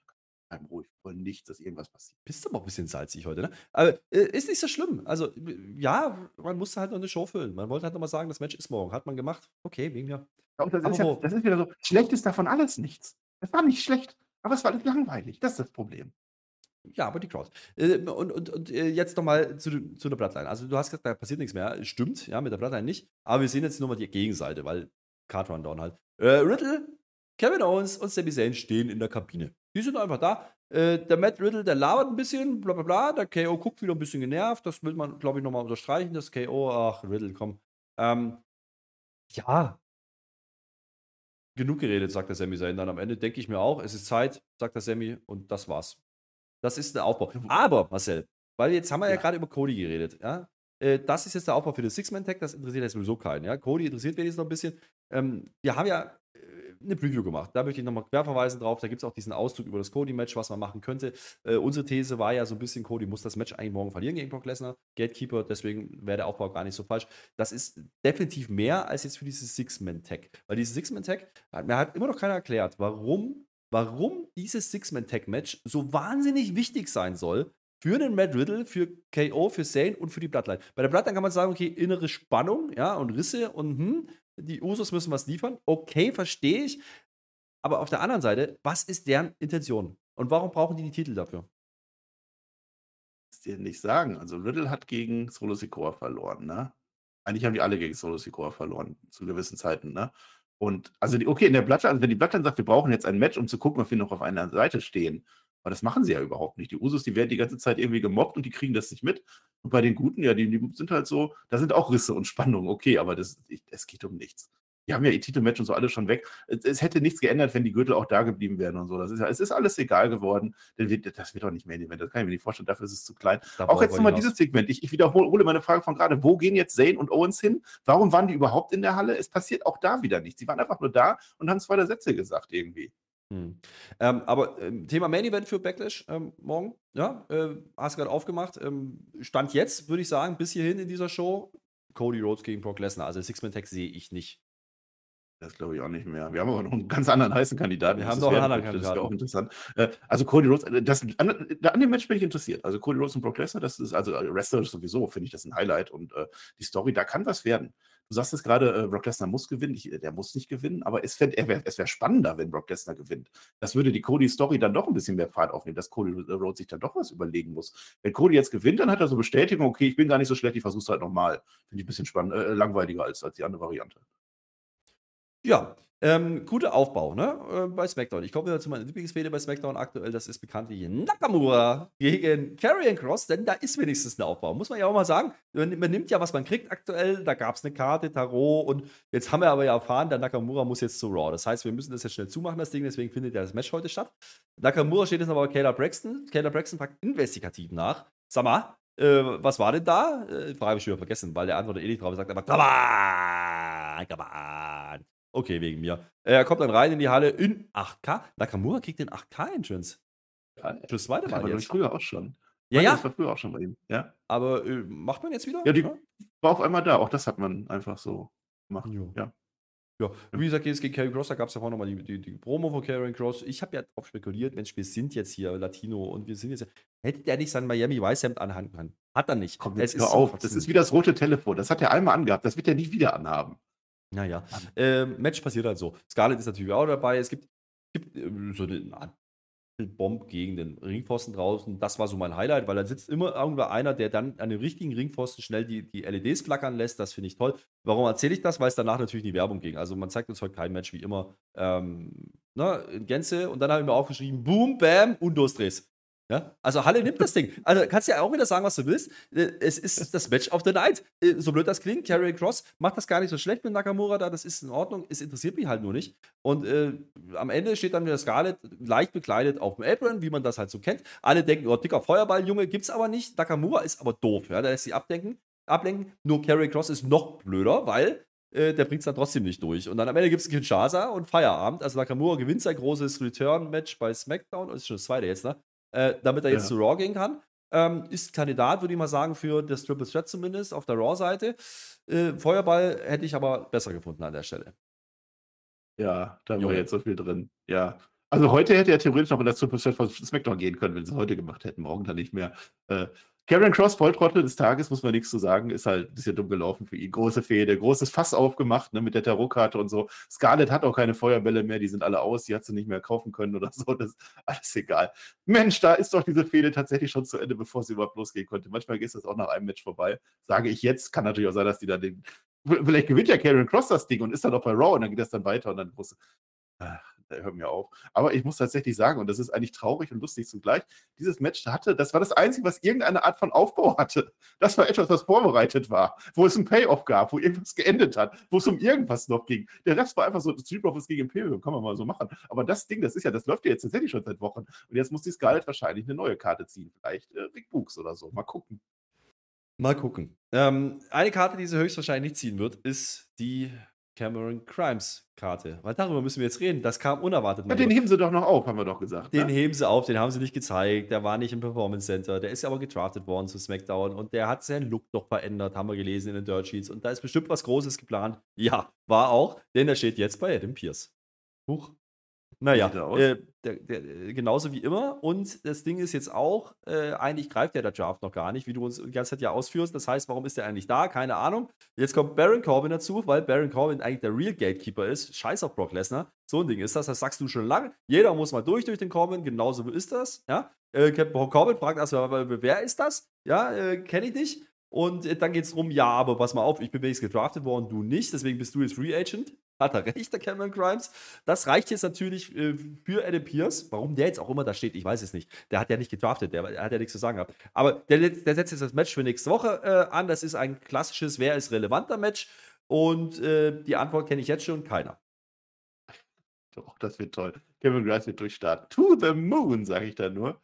Bleib ruhig. Wollen nicht, dass irgendwas passiert. Bist aber auch ein bisschen salzig heute, ne? Aber äh, ist nicht so schlimm. Also, ja, man musste halt noch eine Show füllen. Man wollte halt nochmal sagen, das Match ist morgen. Hat man gemacht. Okay, wegen mir. Ja, das, Aber ist ja, das ist wieder so, schlecht ist davon alles nichts. Es war nicht schlecht, aber es war alles langweilig. Das ist das Problem. Ja, aber die Crowd. Äh, und und, und äh, jetzt nochmal zu, zu der Bloodline. Also, du hast gesagt, da passiert nichts mehr. Stimmt, ja, mit der Bloodline nicht. Aber wir sehen jetzt nur mal die Gegenseite, weil Card Rundown halt. Äh, Riddle, Kevin Owens und Sami Zayn stehen in der Kabine. Die sind einfach da. Äh, der Matt Riddle, der labert ein bisschen, bla bla bla. Der KO guckt wieder ein bisschen genervt. Das will man, glaube ich, nochmal unterstreichen. Das KO, ach, Riddle, komm. Ähm, ja. Genug geredet, sagt der Sami Zayn dann am Ende. Denke ich mir auch. Es ist Zeit, sagt der Sami, und das war's. Das ist der Aufbau. Aber, Marcel, weil jetzt haben wir ja, Ja. gerade über Cody geredet, ja. Äh, Das ist jetzt der Aufbau für das Six-Man-Tag, das interessiert jetzt sowieso keinen, ja. Cody interessiert wenigstens noch ein bisschen. Ähm, wir haben ja äh, eine Preview gemacht. Da möchte ich nochmal quer verweisen drauf. Da gibt es auch diesen Auszug über das Cody-Match, was man machen könnte. Äh, unsere These war ja so ein bisschen, Cody muss das Match eigentlich morgen verlieren gegen Brock Lesnar. Gatekeeper, deswegen wäre der Aufbau gar nicht so falsch. Das ist definitiv mehr als jetzt für dieses Six-Man-Tag. Weil dieses Six-Man-Tag, hat- mir hat immer noch keiner erklärt, warum, warum dieses Six-Man-Tag-Match so wahnsinnig wichtig sein soll für den Matt Riddle, für KO, für Zane und für die Bloodline. Bei der Bloodline kann man sagen, okay, innere Spannung, ja, und Risse und hm, die Usos müssen was liefern. Okay, verstehe ich. Aber auf der anderen Seite, was ist deren Intention? Und warum brauchen die die Titel dafür? es dir nicht sagen. Also Riddle hat gegen Solo Sikoa verloren, ne? Eigentlich haben die alle gegen Solo Sikoa verloren, zu gewissen Zeiten, ne? Und also die, okay, in der Bloodline, also wenn die Bloodline sagt, wir brauchen jetzt ein Match, um zu gucken, ob wir noch auf einer Seite stehen. Aber das machen sie ja überhaupt nicht. Die Usos, die werden die ganze Zeit irgendwie gemobbt und die kriegen das nicht mit. Und bei den Guten, ja, die, die sind halt so, da sind auch Risse und Spannungen, okay, aber das, ich, es geht um nichts. Die haben ja ihr Titelmatch und so alles schon weg. Es, es hätte nichts geändert, wenn die Gürtel auch da geblieben wären und so. Das ist ja, es ist alles egal geworden. Das wird doch nicht mehr in Event. Das kann ich mir nicht vorstellen. Dafür ist es zu klein. Da Auch jetzt nochmal dieses. Segment. Ich, ich wiederhole meine Frage von gerade. Wo gehen jetzt Zane und Owens hin? Warum waren die überhaupt in der Halle? Es passiert auch da wieder nichts. Sie waren einfach nur da und haben zwei der Sätze gesagt irgendwie. Hm. Ähm, aber ähm, Thema Main Event für Backlash ähm, morgen, ja, äh, hast gerade aufgemacht. Ähm, Stand jetzt, würde ich sagen, bis hierhin in dieser Show, Cody Rhodes gegen Brock Lesnar. Also Six-Man-Tag sehe ich nicht. Das glaube ich auch nicht mehr. Wir haben aber noch einen ganz anderen heißen Kandidaten. Wir Das haben noch einen anderen Das ist auch Kandidaten. interessant. Äh, Also Cody Rhodes, äh, das, an, an dem Match bin ich interessiert. Also Cody Rhodes und Brock Lesnar, das ist also äh, Wrestler sowieso, finde ich das ein Highlight. Und äh, die Story, da kann was werden. Du sagst jetzt gerade, äh, Brock Lesnar muss gewinnen. Ich, der muss nicht gewinnen, aber es, er wär, es wäre spannender, wenn Brock Lesnar gewinnt. Das würde die Cody-Story dann doch ein bisschen mehr Fahrt aufnehmen, dass Cody Rhodes sich dann doch was überlegen muss. Wenn Cody jetzt gewinnt, dann hat er so Bestätigung, okay, ich bin gar nicht so schlecht, ich versuche es halt nochmal. Finde ich ein bisschen spannend, äh, langweiliger als, als die andere Variante. Ja, ähm, guter Aufbau, ne? Äh, bei SmackDown. Ich komme wieder zu meiner Lieblingsfehde bei SmackDown aktuell. Das ist bekanntlich Nakamura gegen Karrion Cross, denn da ist wenigstens ein Aufbau. Muss man ja auch mal sagen. Man, man nimmt ja, was man kriegt aktuell. Da gab es eine Karte, Tarot und jetzt haben wir aber ja erfahren, der Nakamura muss jetzt zu Raw. Das heißt, wir müssen das jetzt schnell zumachen, das Ding. Deswegen findet ja das Match heute statt. Nakamura steht jetzt aber bei Kayla Braxton. Kayla Braxton fragt investigativ nach. Sag mal, äh, was war denn da? Äh, Frage habe ich schon wieder vergessen, weil der antwortet eh nicht drauf. Er sagt aber, come on, come on. Okay, wegen mir. Er kommt dann rein in die Halle in 8K. Nakamura kriegt den 8K-Entrance. Ja, Fürs zweite Das Mal war jetzt. früher auch schon. Ja, ja, Das war früher auch schon bei ihm. Ja. aber äh, macht man jetzt wieder? Ja, die- Ja? War auf einmal da. Auch das hat man einfach so gemacht. Jo. Ja. Ja, wie gesagt, jetzt gegen Karen Cross, da gab es ja vorhin nochmal die, die, die Promo von Karen Cross. Ich habe ja darauf spekuliert, Mensch, wir sind jetzt hier Latino und wir sind jetzt. Hätte der nicht sein Miami Vice Hemd anhaben können? Hat er nicht. Komm, jetzt hör auf. Das ist wie das rote Telefon. Das hat er einmal angehabt. Das wird er nie wieder anhaben. Naja, ähm, Match passiert halt so. Scarlett ist natürlich auch dabei. Es gibt, gibt ähm, so eine Art Bomb gegen den Ringpfosten draußen. Das war so mein Highlight, weil da sitzt immer irgendwo einer, der dann an dem richtigen Ringpfosten schnell die, die LEDs flackern lässt. Das finde ich toll. Warum erzähle ich das? Weil es danach natürlich in die Werbung ging. Also man zeigt uns heute kein Match wie immer ähm, ne, in Gänze. Und dann habe ich mir aufgeschrieben, Boom, Bam und Durchdrehs. Ja? Also Halle nimmt das Ding. Also kannst ja auch wieder sagen, was du willst. Äh, Es ist das Match of the Night. Äh, So blöd das klingt, Carrie Cross macht das gar nicht so schlecht mit Nakamura da. Das ist in Ordnung. Es interessiert mich halt nur nicht. Und äh, am Ende steht dann wieder Scarlett leicht bekleidet auf dem Apron, wie man das halt so kennt. Alle denken, oh, dicker Feuerball, Junge, gibt's aber nicht. Nakamura ist aber doof. Ja? Der lässt sie abdenken, ablenken. Nur Carrie Cross ist noch blöder, weil äh, der bringt es dann trotzdem nicht durch. Und dann am Ende gibt es Kinshasa und Feierabend. Also Nakamura gewinnt sein großes Return-Match bei SmackDown. Das ist schon das zweite jetzt, ne? Äh, damit er jetzt Ja. zu Raw gehen kann. Ähm, ist Kandidat, würde ich mal sagen, für das Triple Threat zumindest auf der Raw-Seite. Äh, Feuerball hätte ich aber besser gefunden an der Stelle. Ja, da war jetzt so viel drin. Ja. Also heute hätte er theoretisch noch in das Triple Threat von SmackDown gehen können, wenn sie es heute gemacht hätten. Morgen dann nicht mehr. Äh, Karen Cross, Volltrottel des Tages, muss man nichts zu sagen, ist halt ein bisschen dumm gelaufen für ihn. Große Fehde, großes Fass aufgemacht ne, mit der Tarotkarte und so. Scarlett hat auch keine Feuerbälle mehr, die sind alle aus, die hat sie nicht mehr kaufen können oder so. Das ist alles egal. Mensch, da ist doch diese Fehde tatsächlich schon zu Ende, bevor sie überhaupt losgehen konnte. Manchmal geht das auch nach einem Match vorbei. Sage ich jetzt, kann natürlich auch sein, dass die dann den. Vielleicht gewinnt ja Karen Cross das Ding und ist dann auch bei Raw und dann geht das dann weiter und dann muss. Ach, hör mir auf. Aber ich muss tatsächlich sagen, und das ist eigentlich traurig und lustig zugleich, dieses Match hatte, das war das Einzige, was irgendeine Art von Aufbau hatte. Das war etwas, was vorbereitet war, wo es einen Payoff gab, wo irgendwas geendet hat, wo es um irgendwas noch ging. Der Rest war einfach so, Street Profits gegen Imperium, kann man mal so machen. Aber das Ding, das ist ja, das läuft ja jetzt tatsächlich schon seit Wochen. Und jetzt muss die Scarlett wahrscheinlich eine neue Karte ziehen. Vielleicht äh, Rick Books oder so. Mal gucken. Mal gucken. Ähm, eine Karte, die sie höchstwahrscheinlich nicht ziehen wird, ist die Cameron Crimes Karte. Weil darüber müssen wir jetzt reden. Das kam unerwartet. Ja, den heben sie doch noch auf, haben wir doch gesagt. Den ne? heben sie auf, den haben sie nicht gezeigt. Der war nicht im Performance Center. Der ist aber gedraftet worden zu SmackDown und der hat seinen Look noch verändert, haben wir gelesen in den Dirt Sheets. Und da ist bestimmt was Großes geplant. Ja, war auch, denn er steht jetzt bei Adam Pierce. Huch. Naja, äh, der, der, äh, genauso wie immer. Und das Ding ist jetzt auch, äh, eigentlich greift ja der Draft noch gar nicht, wie du uns die ganze Zeit ja ausführst. Das heißt, warum ist der eigentlich da? Keine Ahnung. Jetzt kommt Baron Corbin dazu, weil Baron Corbin eigentlich der Real Gatekeeper ist. Scheiß auf Brock Lesnar. So ein Ding ist das. Das sagst du schon lange. Jeder muss mal durch durch den Corbin. Genauso ist das. Ja. Äh, Corbin fragt erstmal, wer ist das? Ja, äh, kenne ich nicht. Und äh, dann geht es darum, ja, aber pass mal auf, ich bin wenigstens gedraftet worden, du nicht, deswegen bist du jetzt Free Agent hat er recht, der Cameron Grimes. Das reicht jetzt natürlich äh, für Adam Pierce. Warum der jetzt auch immer da steht, ich weiß es nicht. Der hat ja nicht gedraftet, der, hat ja nichts zu sagen gehabt. Aber der, der setzt jetzt das Match für nächste Woche äh, an. Das ist ein klassisches Wer ist relevanter Match. Und äh, die Antwort kenne ich jetzt schon: keiner. Doch, das wird toll. Cameron Grimes wird durchstarten. To the moon, sage ich da nur.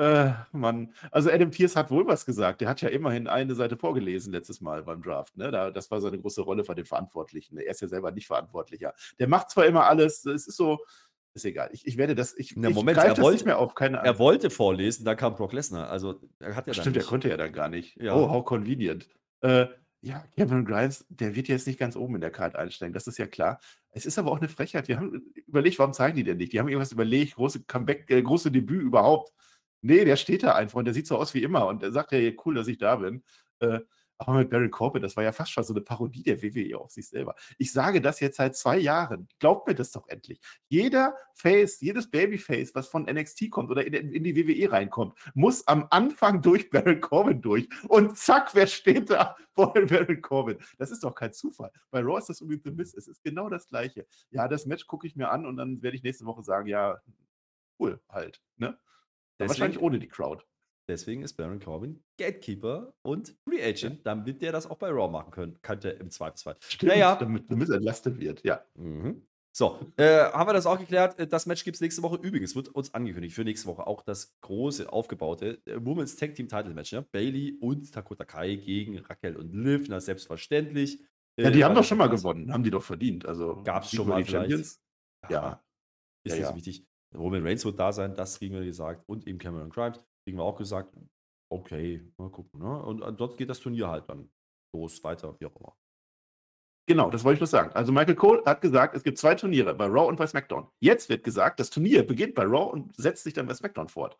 Äh, Mann. Also Adam Pierce hat wohl was gesagt. Der hat ja immerhin eine Seite vorgelesen letztes Mal beim Draft. Ne? Da, das war seine große Rolle von den Verantwortlichen. Er ist ja selber nicht verantwortlicher. Der macht zwar immer alles, es ist so, ist egal. Ich, ich werde das, ich, Na, Moment, ich er wollte, nicht mehr auf, keine Er wollte vorlesen, da kam Brock Lesnar. Also er hat ja Stimmt, er konnte ja dann gar nicht. Ja. Oh, how convenient. Äh, ja, Cameron Grimes, der wird jetzt nicht ganz oben in der Karte einsteigen, das ist ja klar. Es ist aber auch eine Frechheit. Wir haben überlegt, warum zeigen die denn nicht? Die haben irgendwas überlegt, große Comeback, äh, große Debüt überhaupt. Nee, der steht da einfach und der sieht so aus wie immer und der sagt ja, cool, dass ich da bin. Äh, aber mit Barry Corbin, das war ja fast schon so eine Parodie der WWE auf sich selber. Ich sage das jetzt seit zwei Jahren. Glaubt mir das doch endlich. Jeder Face, jedes Babyface, was von NXT kommt oder in, in die WWE reinkommt, muss am Anfang durch Barry Corbin durch. Und zack, wer steht da vor Barry Corbin? Das ist doch kein Zufall. Bei Raw ist das irgendwie The Mist. Es ist genau das Gleiche. Ja, das Match gucke ich mir an und dann werde ich nächste Woche sagen, ja, cool halt. Ne? Wahrscheinlich ohne die Crowd. Deswegen ist Baron Corbin Gatekeeper und Free Agent, ja. damit der das auch bei Raw machen können, könnte im Zweifelsfall. Stimmt, naja. damit, damit entlastet wird, ja. Mhm. So, äh, haben wir das auch geklärt? Äh, das Match gibt es nächste Woche. Übrigens wird uns angekündigt für nächste Woche auch das große, aufgebaute äh, Women's Tag Team Title Match. Ja? Bailey und Dakota Kai gegen Raquel und Liv. Na, selbstverständlich. Ja, die äh, haben doch schon mal gewonnen. Haben die doch verdient. Also, Gab es schon mal Champions? Ja. ja. Ist ja, nicht so wichtig. Roman Reigns wird da sein, das kriegen wir gesagt. Und eben Cameron Grimes, kriegen wir auch gesagt. Okay, mal gucken. Ne? Und dort geht das Turnier halt dann los, weiter, wie auch immer. Genau, das wollte ich nur sagen. Also Michael Cole hat gesagt, es gibt zwei Turniere, bei Raw und bei SmackDown. Jetzt wird gesagt, das Turnier beginnt bei Raw und setzt sich dann bei SmackDown fort.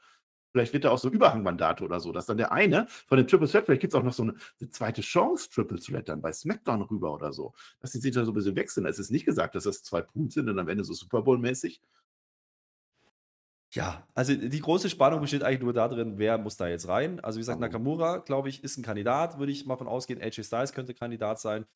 Vielleicht wird da auch so Überhangmandate oder so, dass dann der eine von den Triple Threat, vielleicht gibt es auch noch so eine, eine, zweite Chance Triple Threat dann bei SmackDown rüber oder so. Dass die sich da so ein bisschen wechseln. Es ist nicht gesagt, dass das zwei Pools sind und am Ende so Super Bowl-mäßig. Ja, also die große Spannung besteht eigentlich nur darin, wer muss da jetzt rein. Also wie gesagt, Nakamura, glaube ich, ist ein Kandidat, würde ich mal von ausgehen. AJ Styles könnte Kandidat sein.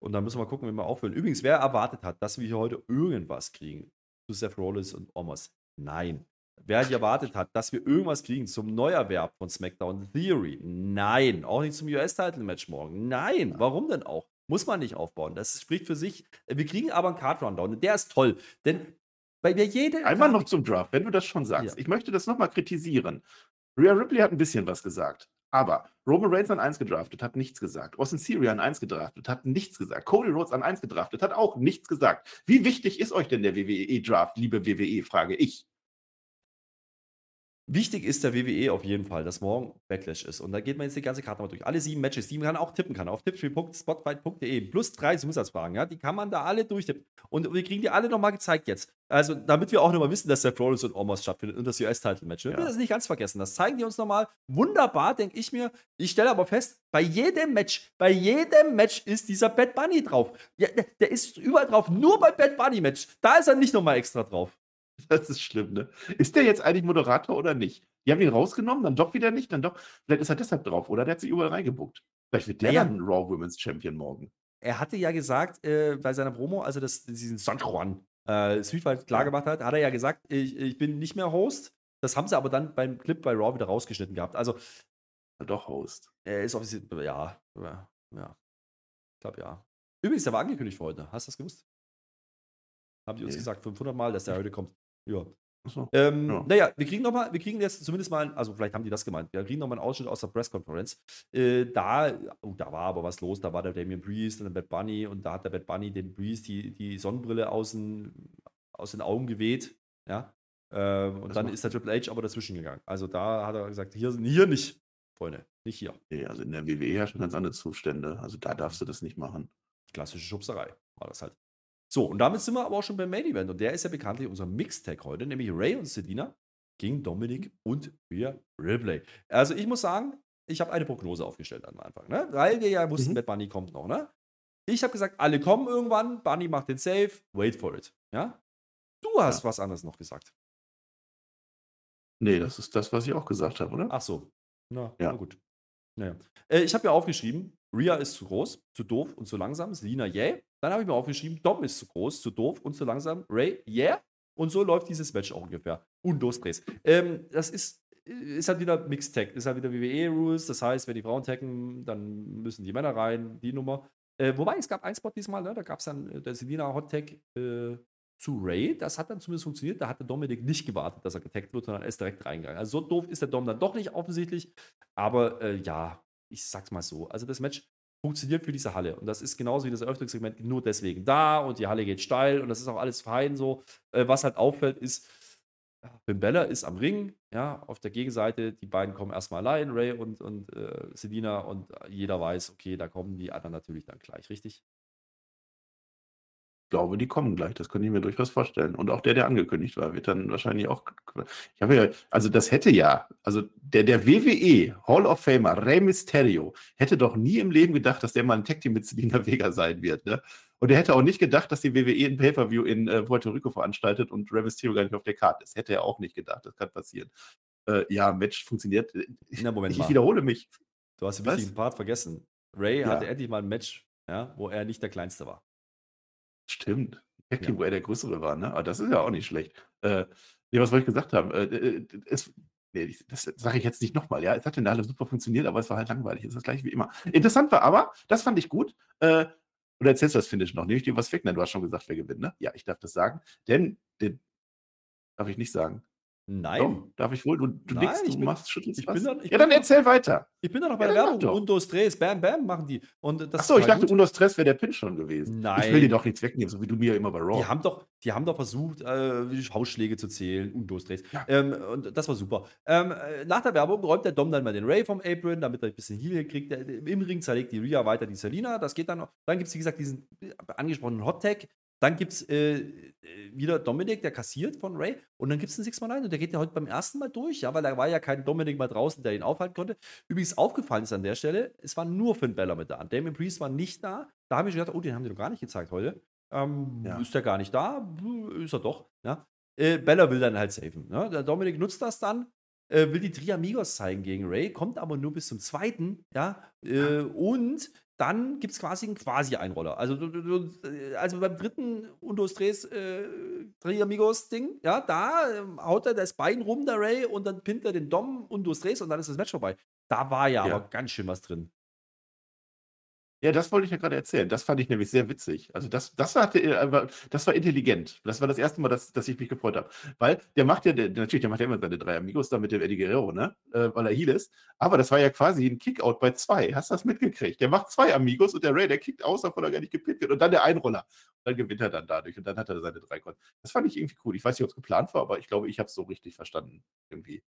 Und dann müssen wir gucken, wenn wir aufhören. Übrigens, wer erwartet hat, dass wir hier heute irgendwas kriegen zu Seth Rollins und Omos? Nein. Wer hier erwartet hat, dass wir irgendwas kriegen zum Neuerwerb von SmackDown Theory? Nein. Auch nicht zum US-Title-Match morgen? Nein. Warum denn auch? Muss man nicht aufbauen. Das spricht für sich. Wir kriegen aber einen Card-Rundown. Der ist toll. Denn weil wir jede. Einmal noch zum Draft, wenn du das schon sagst. Ja. Ich möchte das nochmal kritisieren. Rhea Ripley hat ein bisschen was gesagt. Aber Roman Reigns an 1 gedraftet, hat nichts gesagt. Austin Theory an 1 gedraftet, hat nichts gesagt. Cody Rhodes an 1 gedraftet, hat auch nichts gesagt. Wie wichtig ist euch denn der WWE-Draft, liebe WWE, frage ich. Wichtig ist der WWE auf jeden Fall, dass morgen Backlash ist. Und da geht man jetzt die ganze Karte mal durch. Alle sieben Matches, die man auch tippen kann, auf tippspiel.spotfight.de. Plus drei Zusatzfragen, ja, die kann man da alle durchtippen. Und wir kriegen die alle nochmal gezeigt jetzt. Also, damit wir auch nochmal wissen, dass der Rollins und Omos stattfindet und das US-Title-Match. Wir ja. das nicht ganz vergessen. Das zeigen die uns nochmal. Wunderbar, denke ich mir. Ich stelle aber fest, bei jedem Match, bei jedem Match ist dieser Bad Bunny drauf. Ja, der, der ist überall drauf. Nur bei Bad Bunny-Match. Da ist er nicht nochmal extra drauf. Das ist schlimm, ne? Ist der jetzt eigentlich Moderator oder nicht? Die haben ihn rausgenommen, dann doch wieder nicht, dann doch. Vielleicht ist er deshalb drauf oder der hat sich überall reingebuckt. Vielleicht wird der ja. dann Raw Women's Champion morgen. Er hatte ja gesagt, äh, bei seiner Promo, also das, diesen San Juan äh, Sweetfight klar gemacht hat, hat er ja gesagt, ich, ich bin nicht mehr Host. Das haben sie aber dann beim Clip bei Raw wieder rausgeschnitten gehabt. Also. Doch, Host. Er ist offiziell, ja, ja, ja. Ich glaube, ja. Übrigens, der war angekündigt für heute. Hast du das gewusst? Haben die uns nee. gesagt, 500 Mal, dass der heute kommt. Ja. So. Ähm, ja. Naja, wir kriegen noch mal, wir kriegen jetzt zumindest mal, also vielleicht haben die das gemeint, wir kriegen noch mal einen Ausschnitt aus der Presskonferenz. Äh, da, oh, da war aber was los, da war der Damien Priest und der Bad Bunny und da hat der Bad Bunny dem Priest die, die Sonnenbrille aus den, aus den Augen geweht, ja. Ähm, und das dann ist der Triple H aber dazwischen gegangen. Also da hat er gesagt, hier, hier nicht, Freunde, nicht hier. Nee, also in der WWE herrschen ganz andere Zustände. Also da darfst du das nicht machen. Klassische Schubserei war das halt. So, und damit sind wir aber auch schon beim Main Event. Und der ist ja bekanntlich unser Mixtag heute, nämlich Ray und Selina gegen Dominik und Rhea Ripley. Also ich muss sagen, ich habe eine Prognose aufgestellt am Anfang, ne? weil wir ja wussten, mhm. Bad Bunny kommt noch. Ne? Ich habe gesagt, alle kommen irgendwann, Bunny macht den Save, wait for it. Ja? Du hast ja. was anderes noch gesagt. Nee, das ist das, was ich auch gesagt habe, oder? Ach so. Na, ja. na gut. Naja. Äh, ich habe ja aufgeschrieben, Rhea ist zu groß, zu doof und zu langsam. Selina, yeah. Dann habe ich mir aufgeschrieben, Dom ist zu groß, zu doof und zu langsam. Ray, yeah. Und so läuft dieses Match auch ungefähr. Und dos Drehs. Ähm, das ist, ist halt wieder Mixed Tag. Ist halt wieder WWE-Rules. Das heißt, wenn die Frauen taggen, dann müssen die Männer rein. Die Nummer. Äh, wobei, es gab einen Spot diesmal, ne? da gab es dann äh, der Selina Hot Tag äh, zu Ray. Das hat dann zumindest funktioniert. Da hat der Dominik nicht gewartet, dass er getaggt wird, sondern er ist direkt reingegangen. Also so doof ist der Dom dann doch nicht offensichtlich. Aber äh, ja, ich sag's mal so. Also das Match funktioniert für diese Halle. Und das ist genauso wie das Eröffnungssegment nur deswegen da und die Halle geht steil und das ist auch alles fein so. Äh, was halt auffällt, ist, Finn Bella ist am Ring, ja, auf der Gegenseite, die beiden kommen erstmal allein, Ray und, und äh, Selina, und jeder weiß, okay, da kommen die anderen natürlich dann gleich, richtig? Glaube, die kommen gleich. Das könnte ich mir durchaus vorstellen. Und auch der, der angekündigt war, wird dann wahrscheinlich auch. Ich habe ja, also das hätte ja, also der, der WWE Hall of Famer Rey Mysterio hätte doch nie im Leben gedacht, dass der mal ein Tag Team mit Selina Vega sein wird. Ne? Und er hätte auch nicht gedacht, dass die WWE ein Pay-Per-View in äh, Puerto Rico veranstaltet und Rey Mysterio gar nicht auf der Karte ist. Hätte er auch nicht gedacht. Das kann passieren. Äh, ja, Match funktioniert. Na, Moment ich mal. wiederhole mich. Du hast den wichtigen Part vergessen. Ray ja. hatte endlich mal ein Match, ja, wo er nicht der Kleinste war. Stimmt. Tag Team, ja. wo er der Größere war, ne? Aber das ist ja auch nicht schlecht. Äh, nee, was wollte ich gesagt haben? Äh, äh, es, nee, das sage ich jetzt nicht nochmal, ja. Es hat in der Halle super funktioniert, aber es war halt langweilig. Es ist das gleiche wie immer. Interessant war aber, das fand ich gut. Äh, oder erzählst du das Finish noch? Nehme ich dir was weg? Nein, du hast schon gesagt, wer gewinnt, ne? Ja, ich darf das sagen. Denn, den darf ich nicht sagen. Nein. Doch, darf ich wohl? Du, du Nein, nickst, du bin, machst, schüttelst ich was? Bin dann, ich ja, dann erzähl weiter. Ich bin da noch bei ja, der Werbung. Undos Drehs, Bam Bam machen die. Und das Achso, ich dachte, gut. Undos Stress wäre der Pin schon gewesen. Nein. Ich will dir doch nichts wegnehmen, so wie du mir immer bei Raw. Die haben doch, die haben doch versucht, äh, Hausschläge zu zählen. Undos Drehs. Ja. Ähm, und das war super. Ähm, äh, nach der Werbung räumt der Dom dann mal den Ray vom Apron, damit er ein bisschen Heal kriegt. Im Ring zerlegt die Rhea weiter die Selina. Das geht dann noch. Dann gibt es, wie gesagt, diesen angesprochenen Hot Tag. Dann gibt es äh, äh, wieder Dominik, der kassiert von Ray. Und dann gibt es einen Six Man und der geht ja heute beim ersten Mal durch, ja, weil da war ja kein Dominik mal draußen, der ihn aufhalten konnte. Übrigens aufgefallen ist an der Stelle, es war nur Finn Bella mit da. Damien Priest war nicht da. Da habe ich gedacht, oh, den haben die doch gar nicht gezeigt heute. Ähm, ja. Ist der gar nicht da? Ist er doch. Ja. Äh, Bella will dann halt safen. Ne? Der Dominik nutzt das dann, äh, will die Triamigos zeigen gegen Ray, kommt aber nur bis zum zweiten, ja, äh, und dann gibt es quasi einen Quasi-Einroller. Also, also beim dritten Undos Drehs äh, Dreh Amigos Ding, ja, da äh, haut er das Bein rum, der Ray, und dann pinnt er den Dom Undos Drehs und dann ist das Match vorbei. Da war ja, ja. aber ganz schön was drin. Ja, das wollte ich ja gerade erzählen. Das fand ich nämlich sehr witzig. Also das das hatte äh, das war intelligent. Das war das erste Mal, dass dass ich mich gefreut habe. Weil der macht ja der natürlich, der macht ja immer seine drei Amigos da mit dem Eddie Guerrero, ne, äh, weil er Heel ist. Aber das war ja quasi ein Kickout bei zwei. Hast du das mitgekriegt? Der macht zwei Amigos und der Ray, der kickt aus, obwohl er gar nicht gepinnt wird und dann der Einroller. Und dann gewinnt er dann dadurch und dann hat er seine drei Kon Das fand ich irgendwie cool. Ich weiß nicht, ob es geplant war, aber ich glaube, ich habe es so richtig verstanden irgendwie.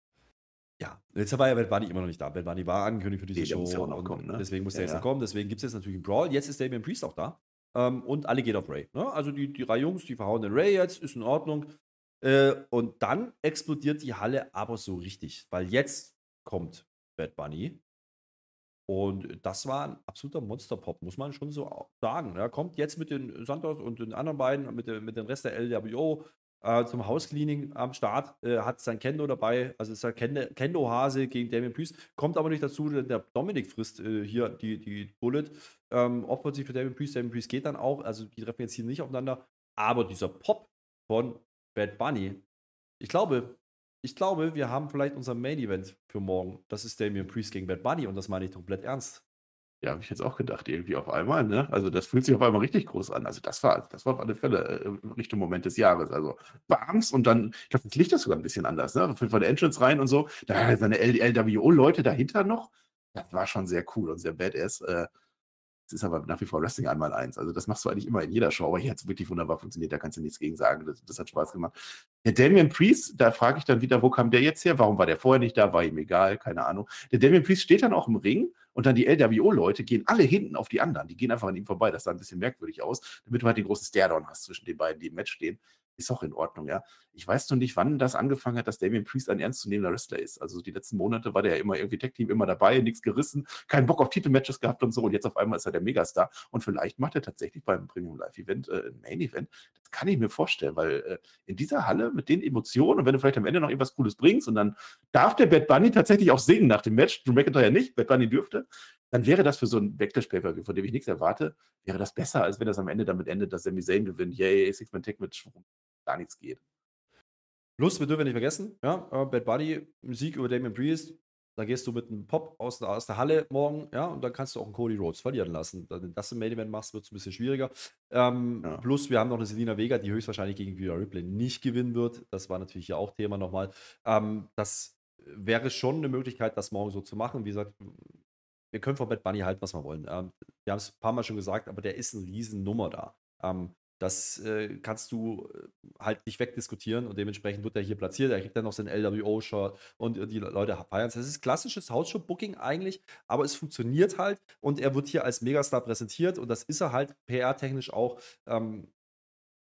Ja, jetzt war ja Bad Bunny immer noch nicht da. Bad Bunny war angekündigt für diese Nee, der Show. muss ja auch noch kommen, ne? Deswegen muss der Ja, jetzt ja. noch kommen. Deswegen gibt es jetzt natürlich einen Brawl. Jetzt ist Damian Priest auch da. Ähm, und alle gehen auf Ray. Ne? Also die, die drei Jungs, die verhauen den Ray jetzt, ist in Ordnung. Äh, und dann explodiert die Halle aber so richtig. Weil jetzt kommt Bad Bunny. Und das war ein absoluter Monsterpop, muss man schon so sagen. Er kommt jetzt mit den Santos und den anderen beiden, mit, dem- mit dem Rest der LWO äh, zum Housecleaning am Start, äh, hat sein Kendo dabei, also ist Kendo- Kendo-Hase gegen Damien Priest, kommt aber nicht dazu, denn der Dominik frisst äh, hier die, die Bullet, ähm, opfert sich für Damien Priest, Damien Priest geht dann auch, also die treffen jetzt hier nicht aufeinander, aber dieser Pop von Bad Bunny, ich glaube, ich glaube, wir haben vielleicht unser Main-Event für morgen. Das ist Damien Priest gegen Bad Bunny. Und das meine ich komplett ernst. Ja, habe ich jetzt auch gedacht, irgendwie auf einmal, ne? Also das fühlt sich auf einmal richtig groß an. Also das war, das war auf alle Fälle äh, Richtung Moment des Jahres. Also Bams und dann, ich glaube, das Licht ist sogar ein bisschen anders, ne? Von der Entrance rein und so. Da seine LWO-Leute dahinter noch. Das war schon sehr cool und sehr badass. Äh, es ist aber nach wie vor Wrestling einmal eins. Also das machst du eigentlich immer in jeder Show, aber hier hat es wirklich wunderbar funktioniert, da kannst du nichts gegen sagen. Das, das hat Spaß gemacht. Der Damian Priest, da frage ich dann wieder, wo kam der jetzt her? Warum war der vorher nicht da? War ihm egal, keine Ahnung. Der Damian Priest steht dann auch im Ring und dann die LWO-Leute gehen alle hinten auf die anderen. Die gehen einfach an ihm vorbei. Das sah ein bisschen merkwürdig aus, damit du halt den großen Stare-Down hast zwischen den beiden, die im Match stehen. Ist auch in Ordnung, ja. Ich weiß noch nicht, wann das angefangen hat, dass Damian Priest ein ernstzunehmender Wrestler ist. Also die letzten Monate war der ja immer irgendwie Tech-Team, immer dabei, nichts gerissen, keinen Bock auf Titelmatches gehabt und so. Und jetzt auf einmal ist er der Megastar. Und vielleicht macht er tatsächlich beim Premium Live-Event äh, ein Main-Event. Das kann ich mir vorstellen, weil äh, in dieser Halle mit den Emotionen und wenn du vielleicht am Ende noch irgendwas Cooles bringst und dann darf der Bad Bunny tatsächlich auch singen nach dem Match, Drew McIntyre nicht, Bad Bunny dürfte, dann wäre das für so ein Backlash-Paper, von dem ich nichts erwarte, wäre das besser, als wenn das am Ende damit endet, dass Sami Zayn gewinnt. Yay, Six-Man-Tag-Match, worum gar nichts geht. Plus, wir dürfen nicht vergessen, ja, äh, Bad Bunny, Sieg über Damien Priest, da gehst du mit einem Pop aus der, aus der Halle morgen, ja, und dann kannst du auch einen Cody Rhodes verlieren lassen. Wenn du das im Main Event machst, wird es ein bisschen schwieriger. Ähm, Ja. Plus, wir haben noch eine Selina Vega, die höchstwahrscheinlich gegen Rhea Ripley nicht gewinnen wird. Das war natürlich hier auch Thema nochmal. Ähm, das wäre schon eine Möglichkeit, das morgen so zu machen. Wie gesagt, wir können von Bad Bunny halten, was wir wollen. Ähm, wir haben es ein paar Mal schon gesagt, aber der ist eine Riesennummer da. Ähm, das äh, kannst du äh, halt nicht wegdiskutieren und dementsprechend wird er hier platziert. Er kriegt dann noch sein LWO-Shirt und äh, die Leute feiern es. Das ist klassisches Hausshow-Booking eigentlich, aber es funktioniert halt und er wird hier als Megastar präsentiert und das ist er halt PR-technisch auch. Ähm,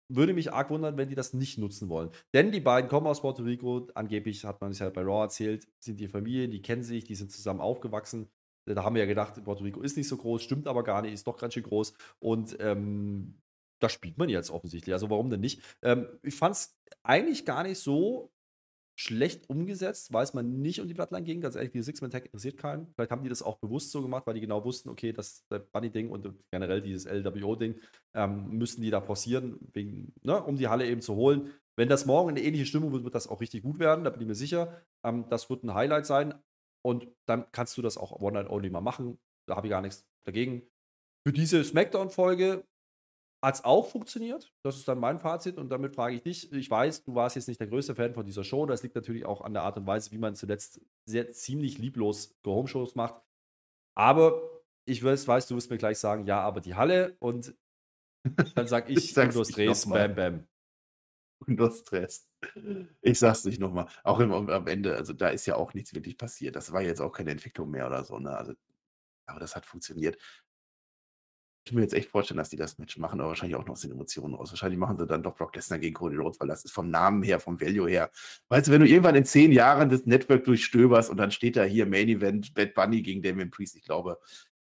würde mich arg wundern, wenn die das nicht nutzen wollen. Denn die beiden kommen aus Puerto Rico. Angeblich hat man sich halt bei Raw erzählt, sind die Familie, die kennen sich, die sind zusammen aufgewachsen. Da haben wir ja gedacht, Puerto Rico ist nicht so groß, stimmt aber gar nicht, ist doch ganz schön groß. Und ähm, da spielt man jetzt offensichtlich. Also warum denn nicht? Ähm, ich fand es eigentlich gar nicht so schlecht umgesetzt, weil es man nicht um die Bloodline ging. Ganz ehrlich, die Six-Man-Tag interessiert keinen. Vielleicht haben die das auch bewusst so gemacht, weil die genau wussten, okay, das Bunny-Ding und generell dieses LWO-Ding ähm, müssen die da forcieren, wegen, ne, um die Halle eben zu holen. Wenn das morgen eine ähnliche Stimmung wird, wird das auch richtig gut werden, da bin ich mir sicher. Ähm, das wird ein Highlight sein und dann kannst du das auch One-Night-Only mal machen. Da habe ich gar nichts dagegen. Für diese Smackdown-Folge hat es auch funktioniert. Das ist dann mein Fazit und damit frage ich dich. Ich weiß, du warst jetzt nicht der größte Fan von dieser Show. Das liegt natürlich auch an der Art und Weise, wie man zuletzt sehr ziemlich lieblos Go-Home-Shows macht. Aber ich weiß, weiß, du wirst mir gleich sagen, ja, aber die Halle und dann sag ich, Ich nochmal. bam, bam. Nur Stress. Ich sag's nicht nochmal. Auch im, am Ende, also da ist ja auch nichts wirklich passiert. Das war jetzt auch keine Entwicklung mehr oder so. Ne? Also, aber das hat funktioniert. Ich kann mir jetzt echt vorstellen, dass die das Match machen, aber wahrscheinlich auch noch aus den Emotionen raus. Wahrscheinlich machen sie dann doch Brock Lesnar gegen Cody Rhodes, weil das ist vom Namen her, vom Value her. Weißt du, wenn du irgendwann in zehn Jahren das Network durchstöberst und dann steht da hier Main Event Bad Bunny gegen Damien Priest, ich glaube,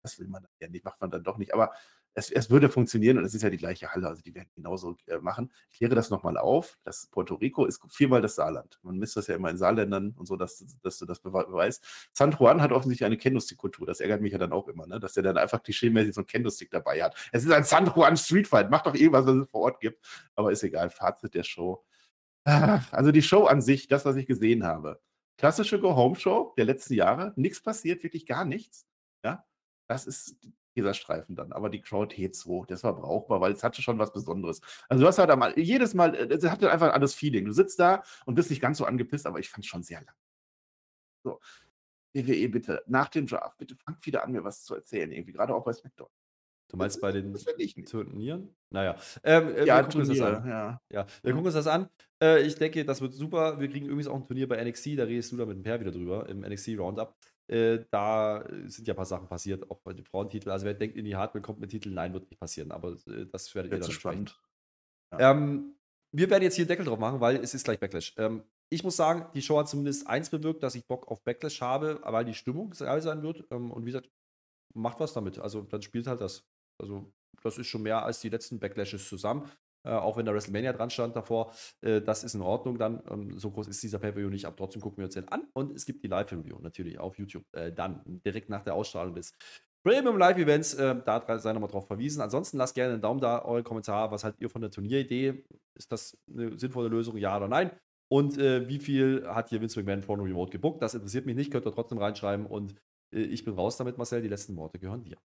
das will man ja nicht, macht man dann doch nicht. Aber es, es würde funktionieren und es ist ja die gleiche Halle, also die werden genauso äh, machen. Ich kläre das nochmal auf. Das Puerto Rico ist viermal das Saarland. Man misst das ja immer in Saarländern und so, dass, dass du das bewe- beweist. San Juan hat offensichtlich eine Candlestick-Kultur. Das ärgert mich ja dann auch immer, ne? dass der dann einfach klischeemäßig so ein Candlestick dabei hat. Es ist ein San Juan Street Fight. Macht doch irgendwas, was es vor Ort gibt. Aber ist egal. Fazit der Show. Ah, Also die Show an sich, das, was ich gesehen habe. Klassische Go-Home-Show der letzten Jahre. Nichts passiert, wirklich gar nichts. Ja, das ist dieser Streifen dann. Aber die Crowd hebt so. Das war brauchbar, weil es hatte schon was Besonderes. Also du hast halt einmal, jedes Mal, äh, es hatte einfach ein anderes Feeling. Du sitzt da und bist nicht ganz so angepisst, aber ich fand es schon sehr lang. So. WWE bitte, nach dem Draft, bitte fangt wieder an, mir was zu erzählen. Irgendwie, gerade auch bei SmackDown. Du meinst bei den. Turnieren? Naja. Ähm, äh, Ja, wir gucken uns das Turnier, an. ja. Ja, wir gucken uns das an. Äh, ich denke, das wird super. Wir kriegen übrigens auch ein Turnier bei NXT, da redest du da mit dem Per wieder drüber, im NXT Roundup. Äh, da sind ja ein paar Sachen passiert, auch bei den Frauentiteln. Also wer denkt, in die Hardware kommt mit Titeln, nein, wird nicht passieren. Aber äh, das werdet ihr dann besprechen. spannend. Ähm, wir werden jetzt hier einen Deckel drauf machen, weil es ist gleich Backlash. Ähm, ich muss sagen, die Show hat zumindest eins bewirkt, dass ich Bock auf Backlash habe, weil die Stimmung geil sein wird. Ähm, und wie gesagt, macht was damit. Also dann spielt halt das. Also das ist schon mehr als die letzten Backlashes zusammen. Äh, auch wenn da WrestleMania dran stand davor, äh, das ist in Ordnung dann. Ähm, so groß ist dieser Pay-Per-View nicht, aber trotzdem gucken wir uns den an. Und es gibt die Live-Review natürlich auf YouTube. Äh, dann, direkt nach der Ausstrahlung des Premium Live-Events. Äh, da sei nochmal drauf verwiesen. Ansonsten lasst gerne einen Daumen da, eure Kommentare. Was haltet ihr von der Turnieridee? Ist das eine sinnvolle Lösung, ja oder nein? Und äh, wie viel hat hier Vince McMahon von Remote gebuckt? Das interessiert mich nicht, könnt ihr trotzdem reinschreiben. Und äh, ich bin raus damit, Marcel. Die letzten Worte gehören dir.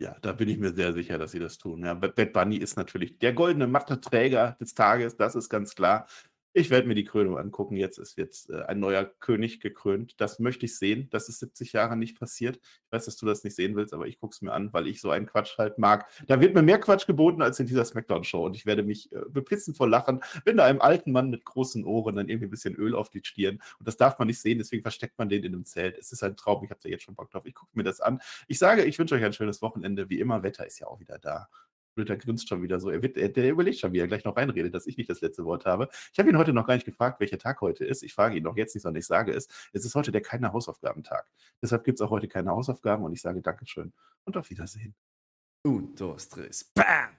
Ja, da bin ich mir sehr sicher, dass sie das tun. Ja, Bad Bunny ist natürlich der goldene Matteträger des Tages, das ist ganz klar. Ich werde mir die Krönung angucken. Jetzt ist jetzt äh, ein neuer König gekrönt. Das möchte ich sehen. Das ist 70 Jahre nicht passiert. Ich weiß, dass du das nicht sehen willst, aber ich gucke es mir an, weil ich so einen Quatsch halt mag. Da wird mir mehr Quatsch geboten als in dieser Smackdown-Show. Und ich werde mich äh, bepissen vor Lachen, wenn da einem alten Mann mit großen Ohren dann irgendwie ein bisschen Öl auf die Stirn. Und das darf man nicht sehen, deswegen versteckt man den in einem Zelt. Es ist ein Traum. Ich habe da jetzt schon Bock drauf. Ich gucke mir das an. Ich sage, ich wünsche euch ein schönes Wochenende. Wie immer, Wetter ist ja auch wieder da. Blöder grinst schon wieder so. Er, wird, er, der überlegt schon, wie er gleich noch reinredet, dass ich nicht das letzte Wort habe. Ich habe ihn heute noch gar nicht gefragt, welcher Tag heute ist. Ich frage ihn noch jetzt nicht, sondern ich sage es. Es ist heute der keine Hausaufgabentag. Deshalb gibt es auch heute keine Hausaufgaben und ich sage Dankeschön und auf Wiedersehen. Un, dos, bam!